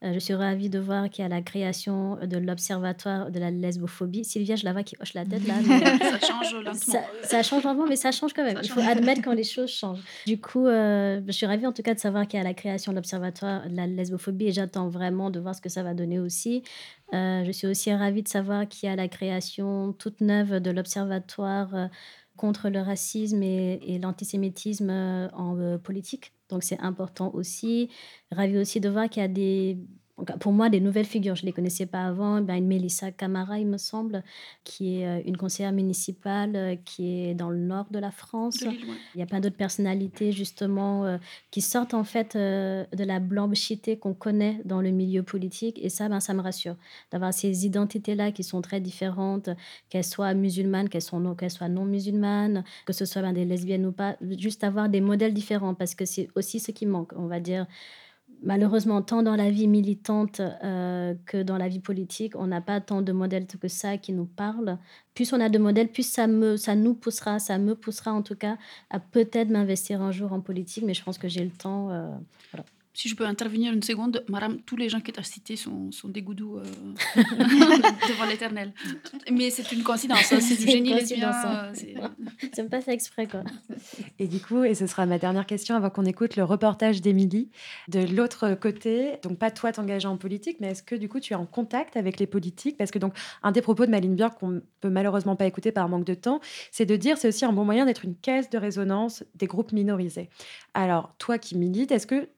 Euh, je suis ravie de voir qu'il y a la création de l'Observatoire de la lesbophobie. Sylvia, je la vois qui hoche la (laughs) tête là. ça change lentement. Ça, change lentement, mais ça change quand même. Il faut admettre quand les (laughs) choses changent. Du coup, euh, je suis ravie en tout cas de savoir qu'il y a la création de l'Observatoire de la lesbophobie et j'attends vraiment de voir ce que ça va donner aussi. Euh, je suis aussi ravie de savoir qu'il y a la création toute neuve de l'Observatoire contre le racisme et, l'antisémitisme en politique. Donc c'est important aussi. Ravi aussi de voir qu'il y a des pour moi, des nouvelles figures, je ne les connaissais pas avant. Ben, une Mélissa Camara, il me semble, qui est euh, une conseillère municipale euh, qui est dans le nord de la France. Il y a plein d'autres personnalités, justement, euh, qui sortent en fait de la blanchité qu'on connaît dans le milieu politique. Et ça, ben, ça me rassure d'avoir ces identités-là qui sont très différentes, qu'elles soient musulmanes, qu'elles soient non, soient non musulmanes, que ce soit ben, des lesbiennes ou pas. Juste avoir des modèles différents parce que c'est aussi ce qui manque, on va dire malheureusement, tant dans la vie militante euh, que dans la vie politique, on n'a pas tant de modèles que ça qui nous parlent. Plus on a de modèles, plus ça, me, ça nous poussera, ça me poussera en tout cas à peut-être m'investir un jour en politique, mais je pense que j'ai le temps. Euh, si je peux intervenir une seconde, madame, tous les gens que tu as cités sont, sont des goudous euh, (laughs) devant l'éternel. Mais c'est une coïncidence, hein, c'est du génie lesbien. Hein. Euh, me pas fait exprès, quoi. (laughs) Et du coup, et ce sera ma dernière question avant qu'on écoute le reportage d'Émilie. De l'autre côté, donc pas toi t'engager en politique, mais est-ce que du coup tu es en contact avec les politiques? Parce que donc, un des propos de Maline Björk qu'on peut malheureusement pas écouter par manque de temps, c'est de dire c'est aussi un bon moyen d'être une caisse de résonance des groupes minorisés. Alors, toi qui milites, est-ce que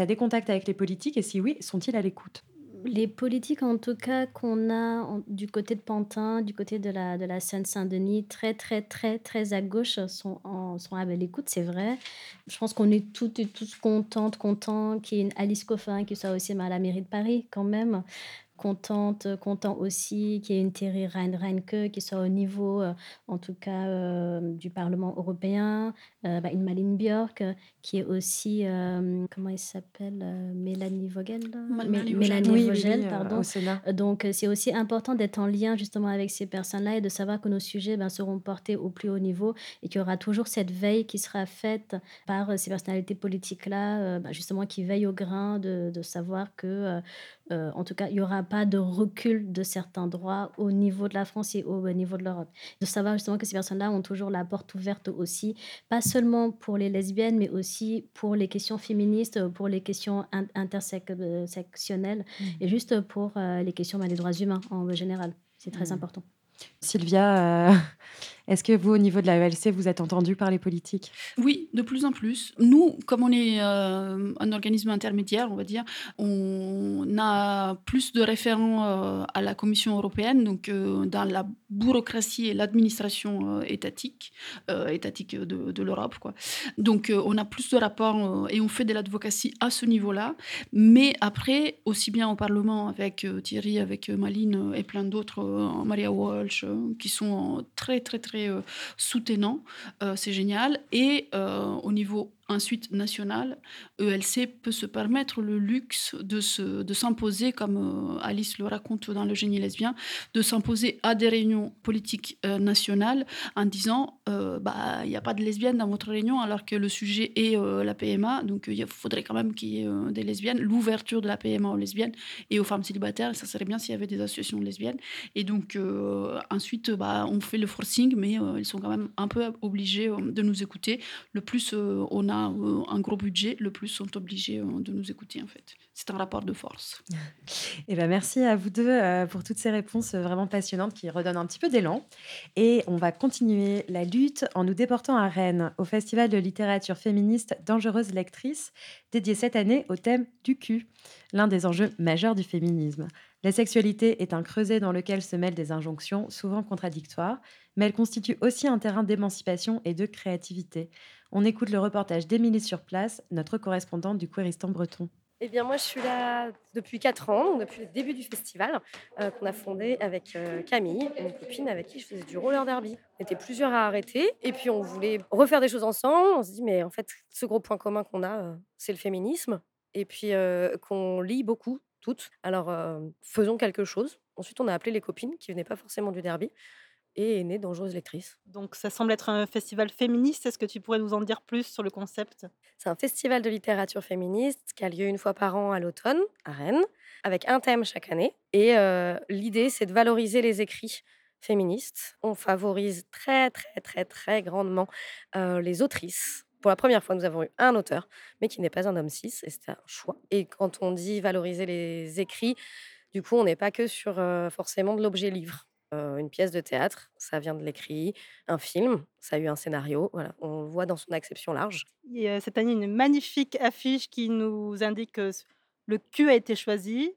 tu as des contacts avec les politiques et si oui, sont-ils à l'écoute? Les politiques, en tout cas, qu'on a du côté de Pantin, du côté de la, de la Seine-Saint-Denis, très, très, très, très à gauche, sont, sont à l'écoute, c'est vrai. Je pense qu'on est toutes et tous contentes, contents qu'il y ait une Alice Coffin qui soit aussi à la mairie de Paris, quand même contente, content aussi qu'il y ait une Thierry Reinke qui soit au niveau, euh, en tout cas, euh, du Parlement européen, euh, bah, une Maline Björk qui est aussi, comment il s'appelle, Mélanie Vogel Mélanie Vogel, pardon. Donc, c'est aussi important d'être en lien justement avec ces personnes-là et de savoir que nos sujets ben, seront portés au plus haut niveau et qu'il y aura toujours cette veille qui sera faite par ces personnalités politiques-là, ben, justement, qui veillent au grain de, de savoir que euh, en tout cas, il n'y aura pas de recul de certains droits au niveau de la France et au niveau de l'Europe. De savoir justement que ces personnes-là ont toujours la porte ouverte aussi, pas seulement pour les lesbiennes, mais aussi pour les questions féministes, pour les questions intersectionnelles mmh. et juste pour euh, les questions bah, des droits humains en général. C'est très mmh. important. Sylvia, euh, est-ce que vous, au niveau de la ELC, vous êtes entendu par les politiques? Oui, de plus en plus. Nous, comme on est euh, un organisme intermédiaire, on va dire, on a plus de référents euh, à la Commission européenne, donc euh, dans la bureaucratie et l'administration étatique, étatique de, l'Europe. Donc on a plus de rapports et on fait de l'advocacy à ce niveau-là. Mais après, aussi bien au Parlement avec Thierry, avec Maline et plein d'autres, Maria Walsh, qui sont très, très, très euh, soutenant. Euh, c'est génial. Et euh, au niveau ensuite national, ELC peut se permettre le luxe de, se, de s'imposer, comme euh, Alice le raconte dans Le génie lesbien, de s'imposer à des réunions politiques euh, nationales en disant euh, bah il n'y a pas de lesbiennes dans votre réunion alors que le sujet est la PMA, donc il faudrait quand même qu'il y ait des lesbiennes, l'ouverture de la PMA aux lesbiennes et aux femmes célibataires, ça serait bien s'il y avait des associations lesbiennes. Et donc ensuite, bah, on fait le forcing, mais ils sont quand même un peu obligés de nous écouter. Le plus on a euh, un gros budget, le plus sont obligés euh, de nous écouter en fait. C'est un rapport de force. Et (laughs) eh ben merci à vous deux euh, pour toutes ces réponses vraiment passionnantes qui redonnent un petit peu d'élan. Et on va continuer la lutte en nous déportant à Rennes au Festival de littérature féministe Dangereuse lectrice, dédié cette année au thème du cul, l'un des enjeux majeurs du féminisme. La sexualité est un creuset dans lequel se mêlent des injonctions souvent contradictoires, mais elle constitue aussi un terrain d'émancipation et de créativité. On écoute le reportage d'Émilie sur place, notre correspondante du Queeristan breton. Eh bien, moi, je suis là depuis 4 ans, depuis le début du festival, euh, qu'on a fondé avec euh, Camille, une copine avec qui je faisais du roller derby. On était plusieurs à arrêter, et puis on voulait refaire des choses ensemble. On se dit, mais en fait, ce gros point commun qu'on a, euh, c'est le féminisme, et puis qu'on lit beaucoup, toutes. Alors, faisons quelque chose. Ensuite, on a appelé les copines qui venaient pas forcément du derby et est née Dangereuse Lectrice. Donc ça semble être un festival féministe. Est-ce que tu pourrais nous en dire plus sur le concept? C'est un festival de littérature féministe qui a lieu une fois par an à l'automne, à Rennes, avec un thème chaque année. Et euh, l'idée, c'est de valoriser les écrits féministes. On favorise très, très, très, très grandement euh, les autrices. Pour la première fois, nous avons eu un auteur, mais qui n'est pas un homme cis, et c'était un choix. Et quand on dit valoriser les écrits, du coup, on n'est pas que sur euh, forcément de l'objet livre une pièce de théâtre, ça vient de l'écrit, un film, ça a eu un scénario, voilà, on le voit dans son acception large. Il y a cette année une magnifique affiche qui nous indique que le cul a été choisi.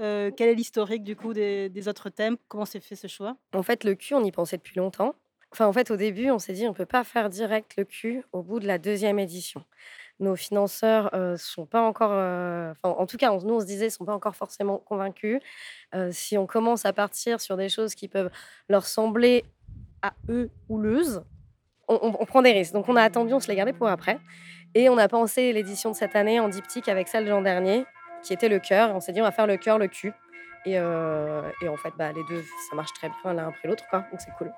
Euh, quel est l'historique du coup des, des autres thèmes? Comment s'est fait ce choix? En fait, le cul, on y pensait depuis longtemps. Enfin, en fait, au début, on s'est dit, on ne peut pas faire direct le cul au bout de la deuxième édition. Nos financeurs euh, sont pas encore, euh, en tout cas, nous, on se disait, sont pas encore forcément convaincus. Euh, si on commence à partir sur des choses qui peuvent leur sembler à eux houleuses, on, prend des risques. Donc, on a attendu, on se les gardait pour après. Et on a pensé l'édition de cette année en diptyque avec celle de l'an dernier, qui était le cœur. On s'est dit, on va faire le cœur, le cul. Et, euh, et en fait, bah, les deux, ça marche très bien l'un après l'autre. Donc, c'est cool.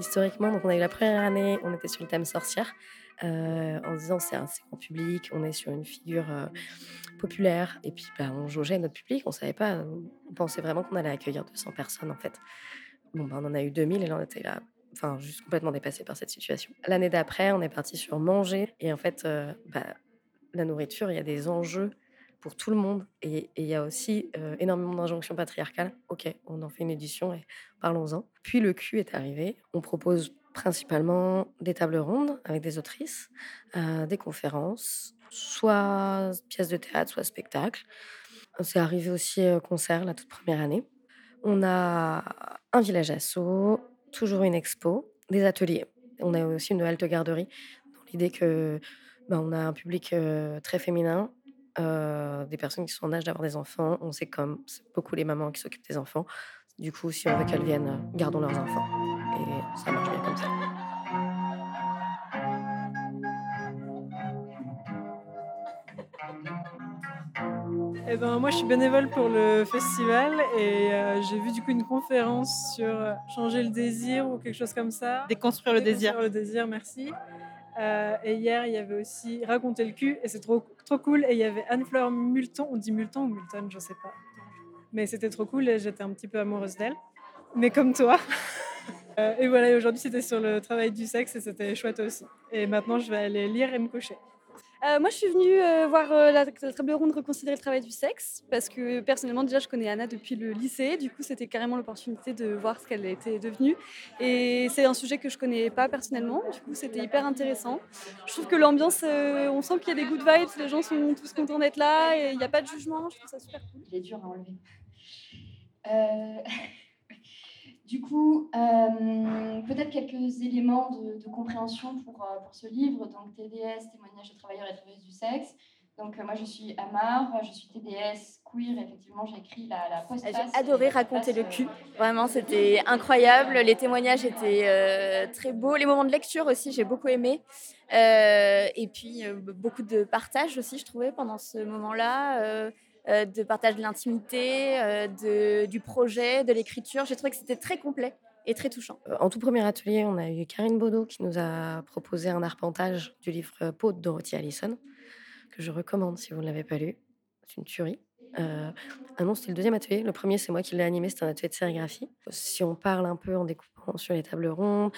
Historiquement, donc on a eu la première année, on était sur le thème sorcière, euh, en disant c'est un grand public, on est sur une figure euh, populaire, et puis bah, on jaugeait notre public, on savait pas, on pensait vraiment qu'on allait accueillir 200 personnes en fait. Bon, bah, on en a eu 2000 et là on était là, enfin juste complètement dépassé par cette situation. L'année d'après, on est parti sur manger, et en fait, euh, bah, la nourriture, il y a des enjeux pour tout le monde. Et il y a aussi euh, énormément d'injonctions patriarcales. Ok, on en fait une édition et parlons-en. Puis le cul est arrivé. On propose principalement des tables rondes avec des autrices, euh, des conférences, soit pièces de théâtre, soit spectacles. C'est arrivé aussi euh, concert la toute première année. On a un village assaut, toujours une expo, des ateliers. On a aussi une halte garderie l'idée que ben, on a un public très féminin, euh, des personnes qui sont en âge d'avoir des enfants. On sait comme c'est beaucoup les mamans qui s'occupent des enfants. Du coup, si on veut qu'elles viennent, gardons leurs enfants. Et ça marche bien comme ça. Eh ben, moi, je suis bénévole pour le festival et euh, j'ai vu du coup une conférence sur euh, changer le désir ou quelque chose comme ça. Déconstruire le désir. Déconstruire le désir, merci. Euh, et hier, il y avait aussi Raconter le cul et c'est trop, trop cool. Et il y avait Anne-Fleur Multon, on dit Multon ou Multon, je sais pas. Mais c'était trop cool et j'étais un petit peu amoureuse d'elle. Mais comme toi. (laughs) Euh, et voilà, aujourd'hui, c'était sur le travail du sexe et c'était chouette aussi. Et maintenant, je vais aller lire et me coucher. Euh, moi, je suis venue euh, voir euh, la, la table ronde Reconsidérer le travail du sexe parce que personnellement, déjà, je connais Anna depuis le lycée. Du coup, c'était carrément l'opportunité de voir ce qu'elle était devenue. Et c'est un sujet que je connais pas personnellement. Du coup, c'était hyper intéressant. Je trouve que l'ambiance, on sent qu'il y a des good vibes. Les gens sont tous contents d'être là et il n'y a pas de jugement. Je trouve ça super cool. Il est dur à enlever. (laughs) Du coup, euh, peut-être quelques éléments de, de compréhension pour, euh, pour ce livre. Donc, TDS, témoignage de travailleurs et travailleuses du sexe. Donc, euh, moi, je suis Amar, je suis TDS, queer. Effectivement, j'ai écrit la, la postface. J'ai adoré raconter le cul. Vraiment, c'était incroyable. Les témoignages étaient très beaux. Les moments de lecture aussi, j'ai beaucoup aimé. Et puis, beaucoup de partage aussi, je trouvais, pendant ce moment-là. Euh, de partage de l'intimité, euh, de- du projet, de l'écriture. J'ai trouvé que c'était très complet et très touchant. Euh, En tout premier atelier, on a eu Karine Baudot qui nous a proposé un arpentage du livre Peau de Dorothy Allison, que je recommande si vous ne l'avez pas lu. C'est une tuerie. Euh, ah non, c'était le deuxième atelier. Le premier, c'est moi qui l'ai animé, c'était un atelier de sérigraphie. Si on parle un peu en découpant sur les tables rondes,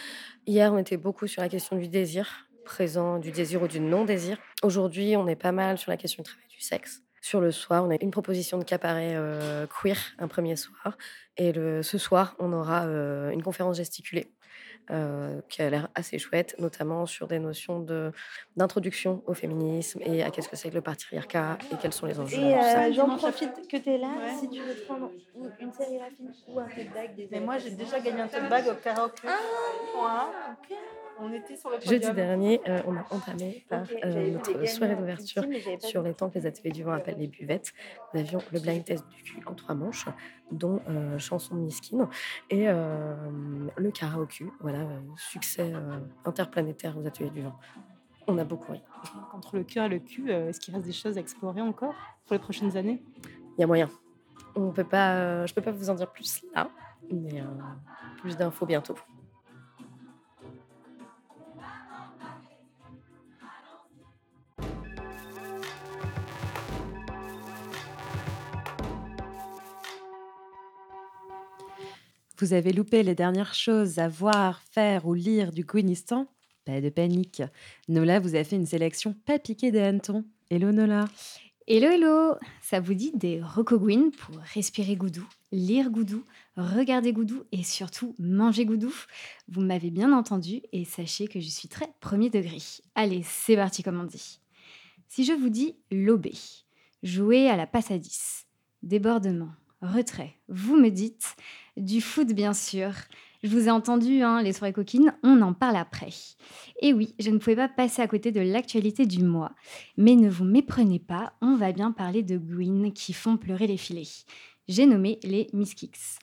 hier, on était beaucoup sur la question du désir présent, du désir ou du non-désir. Aujourd'hui, on est pas mal sur la question du travail du sexe. Sur le soir, on a une proposition de cabaret euh, queer un premier soir. Et le, ce soir, on aura euh, une conférence gesticulée euh, qui a l'air assez chouette, notamment sur des notions de- d'introduction au féminisme et à qu'est-ce que c'est que le patriarcat et quels sont les enjeux. Et euh, j'en profite que tu es là, si tu veux prendre ou une sérigraphie ou un tote bag des Mais moi, j'ai déjà gagné un tote bag au karaoké. Voilà. On était sur le Jeudi dernier, euh, on a entamé par euh, notre soirée d'ouverture sur les temps que les ateliers du vent appellent les buvettes. Nous avions le blind test du cul en trois manches, dont euh, chanson de Miskine et euh, le karaoké. Voilà, succès euh, interplanétaire aux ateliers du vent. On a beaucoup ri. Entre le cœur et le cul, euh, est-ce qu'il reste des choses à explorer encore pour les prochaines années? Il y a moyen. On peut pas, euh, je peux pas vous en dire plus là, mais euh, plus d'infos bientôt. Vous avez loupé les dernières choses à voir, faire ou lire du Gouinistan Pas de panique. Nola vous a fait une sélection pas piquée des hannetons. Hello Nola. Hello hello Ça vous dit des recogouines pour respirer goudou, lire goudou, regarder goudou et surtout manger goudou? Vous m'avez bien entendu et sachez que je suis très premier degré. Allez, c'est parti comme on dit. Si je vous dis lobé, jouer à la passe à 10, débordement, retrait, vous me dites du foot bien sûr, je vous ai entendu, hein, les soirées coquines, on en parle après. Et oui, je ne pouvais pas passer à côté de l'actualité du mois. Mais ne vous méprenez pas, on va bien parler de Gwyn qui font pleurer les filets. J'ai nommé les Miss Kicks.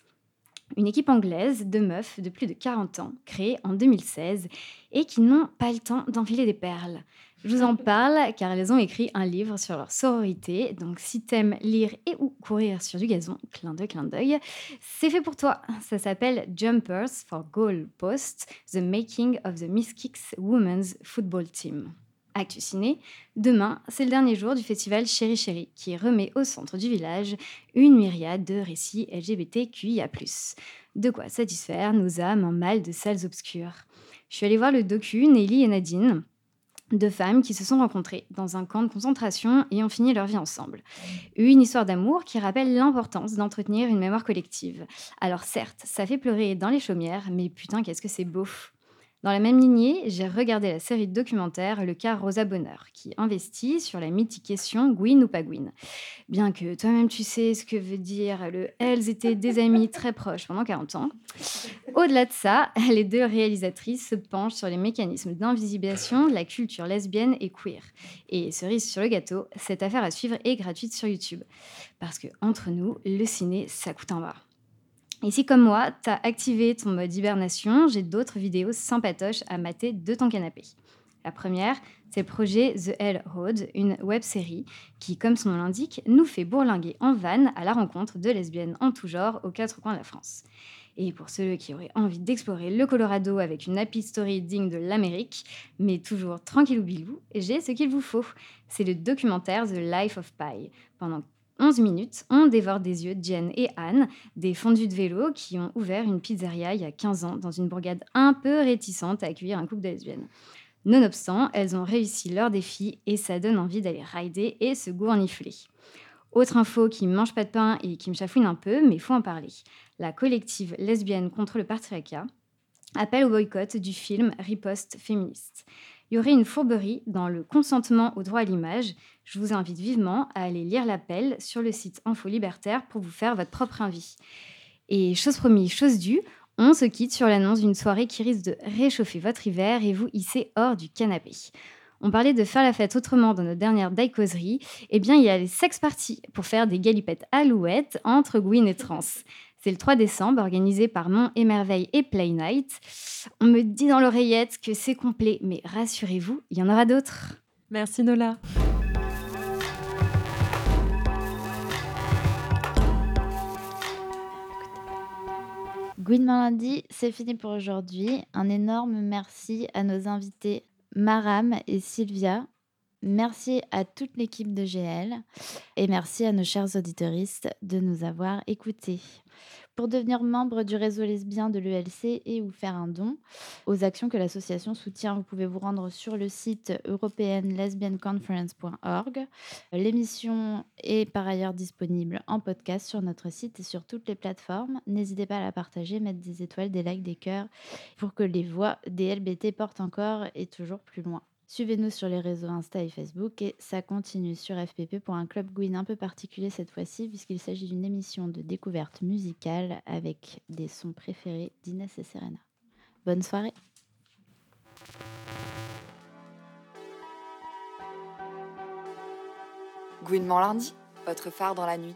Une équipe anglaise de meufs de plus de 40 ans, créée en 2016, et qui n'ont pas le temps d'enfiler des perles. Je vous en parle car elles ont écrit un livre sur leur sororité. Donc si t'aimes lire et ou courir sur du gazon, clin d'œil, clin d'œil, c'est fait pour toi. Ça s'appelle Jumpers for Goal Post, The Making of the Miss Kicks Women's Football Team. Actu Ciné, demain, c'est le dernier jour du festival Chéri Chéri qui remet au centre du village une myriade de récits LGBTQIA+. De quoi satisfaire nos âmes en mal de salles obscures. Je suis allée voir le docu Nelly et Nadine, deux femmes qui se sont rencontrées dans un camp de concentration et ont fini leur vie ensemble. Une histoire d'amour qui rappelle l'importance d'entretenir une mémoire collective. Alors certes, ça fait pleurer dans les chaumières, mais putain, qu'est-ce que c'est beau dans la même lignée, j'ai regardé la série documentaire Le cas Rosa Bonheur, qui investit sur la mythique question Gwyn ou pas Gwyn. Bien que toi-même tu sais ce que veut dire le elles étaient des amies très proches pendant 40 ans. Au-delà de ça, (laughs) les deux réalisatrices se penchent sur les mécanismes d'invisibilisation de la culture lesbienne et queer. Et cerise sur le gâteau, cette affaire à suivre est gratuite sur YouTube. Parce que entre nous, le ciné, ça coûte un bas. Et si comme moi, tu as activé ton mode hibernation, j'ai d'autres vidéos sympatoches à mater de ton canapé. La première, c'est le projet The Hell Road, une web série qui, comme son nom l'indique, nous fait bourlinguer en van à la rencontre de lesbiennes en tout genre aux quatre coins de la France. Et pour ceux qui auraient envie d'explorer le Colorado avec une happy story digne de l'Amérique, mais toujours tranquille ou bilou, j'ai ce qu'il vous faut. C'est le documentaire The Life of Pi. Pendant 11 minutes, on dévore des yeux Jen et Anne, des fondus de vélo qui ont ouvert une pizzeria il y a 15 ans dans une bourgade un peu réticente à accueillir un couple de lesbiennes. Nonobstant, elles ont réussi leur défi et ça donne envie d'aller rider et se gournifler. Autre info qui ne mange pas de pain et qui me chafouine un peu, mais faut en parler. La collective lesbienne contre le patriarcat appelle au boycott du film Riposte féministe il y aurait une fourberie dans le consentement au droit à l'image. Je vous invite vivement à aller lire l'appel sur le site Info Libertaire pour vous faire votre propre avis. Et chose promise, chose due, on se quitte sur l'annonce d'une soirée qui risque de réchauffer votre hiver et vous hisser hors du canapé. On parlait de faire la fête autrement dans notre dernière daïcoserie. Eh bien, il y a les sex parties pour faire des galipettes alouettes entre Gwyn et Trans. C'est le 3 décembre, organisé par Mon Émerveille et Play Night. On me dit dans l'oreillette que c'est complet, mais rassurez-vous, il y en aura d'autres. Merci Nola. Good lundi, c'est fini pour aujourd'hui. Un énorme merci à nos invités Maram et Sylvia. Merci à toute l'équipe de GL et merci à nos chers auditoristes de nous avoir écoutés. Pour devenir membre du réseau lesbien de l'ELC et ou faire un don aux actions que l'association soutient, vous pouvez vous rendre sur le site europeanlesbianconference.org. L'émission est par ailleurs disponible en podcast sur notre site et sur toutes les plateformes. N'hésitez pas à la partager, mettre des étoiles, des likes, des cœurs pour que les voix des LBT portent encore et toujours plus loin. Suivez-nous sur les réseaux Insta et Facebook et ça continue sur FPP pour un club Gwyn un peu particulier cette fois-ci puisqu'il s'agit d'une émission de découverte musicale avec des sons préférés d'Inès et Serena. Bonne soirée Gwyn lundi, votre phare dans la nuit.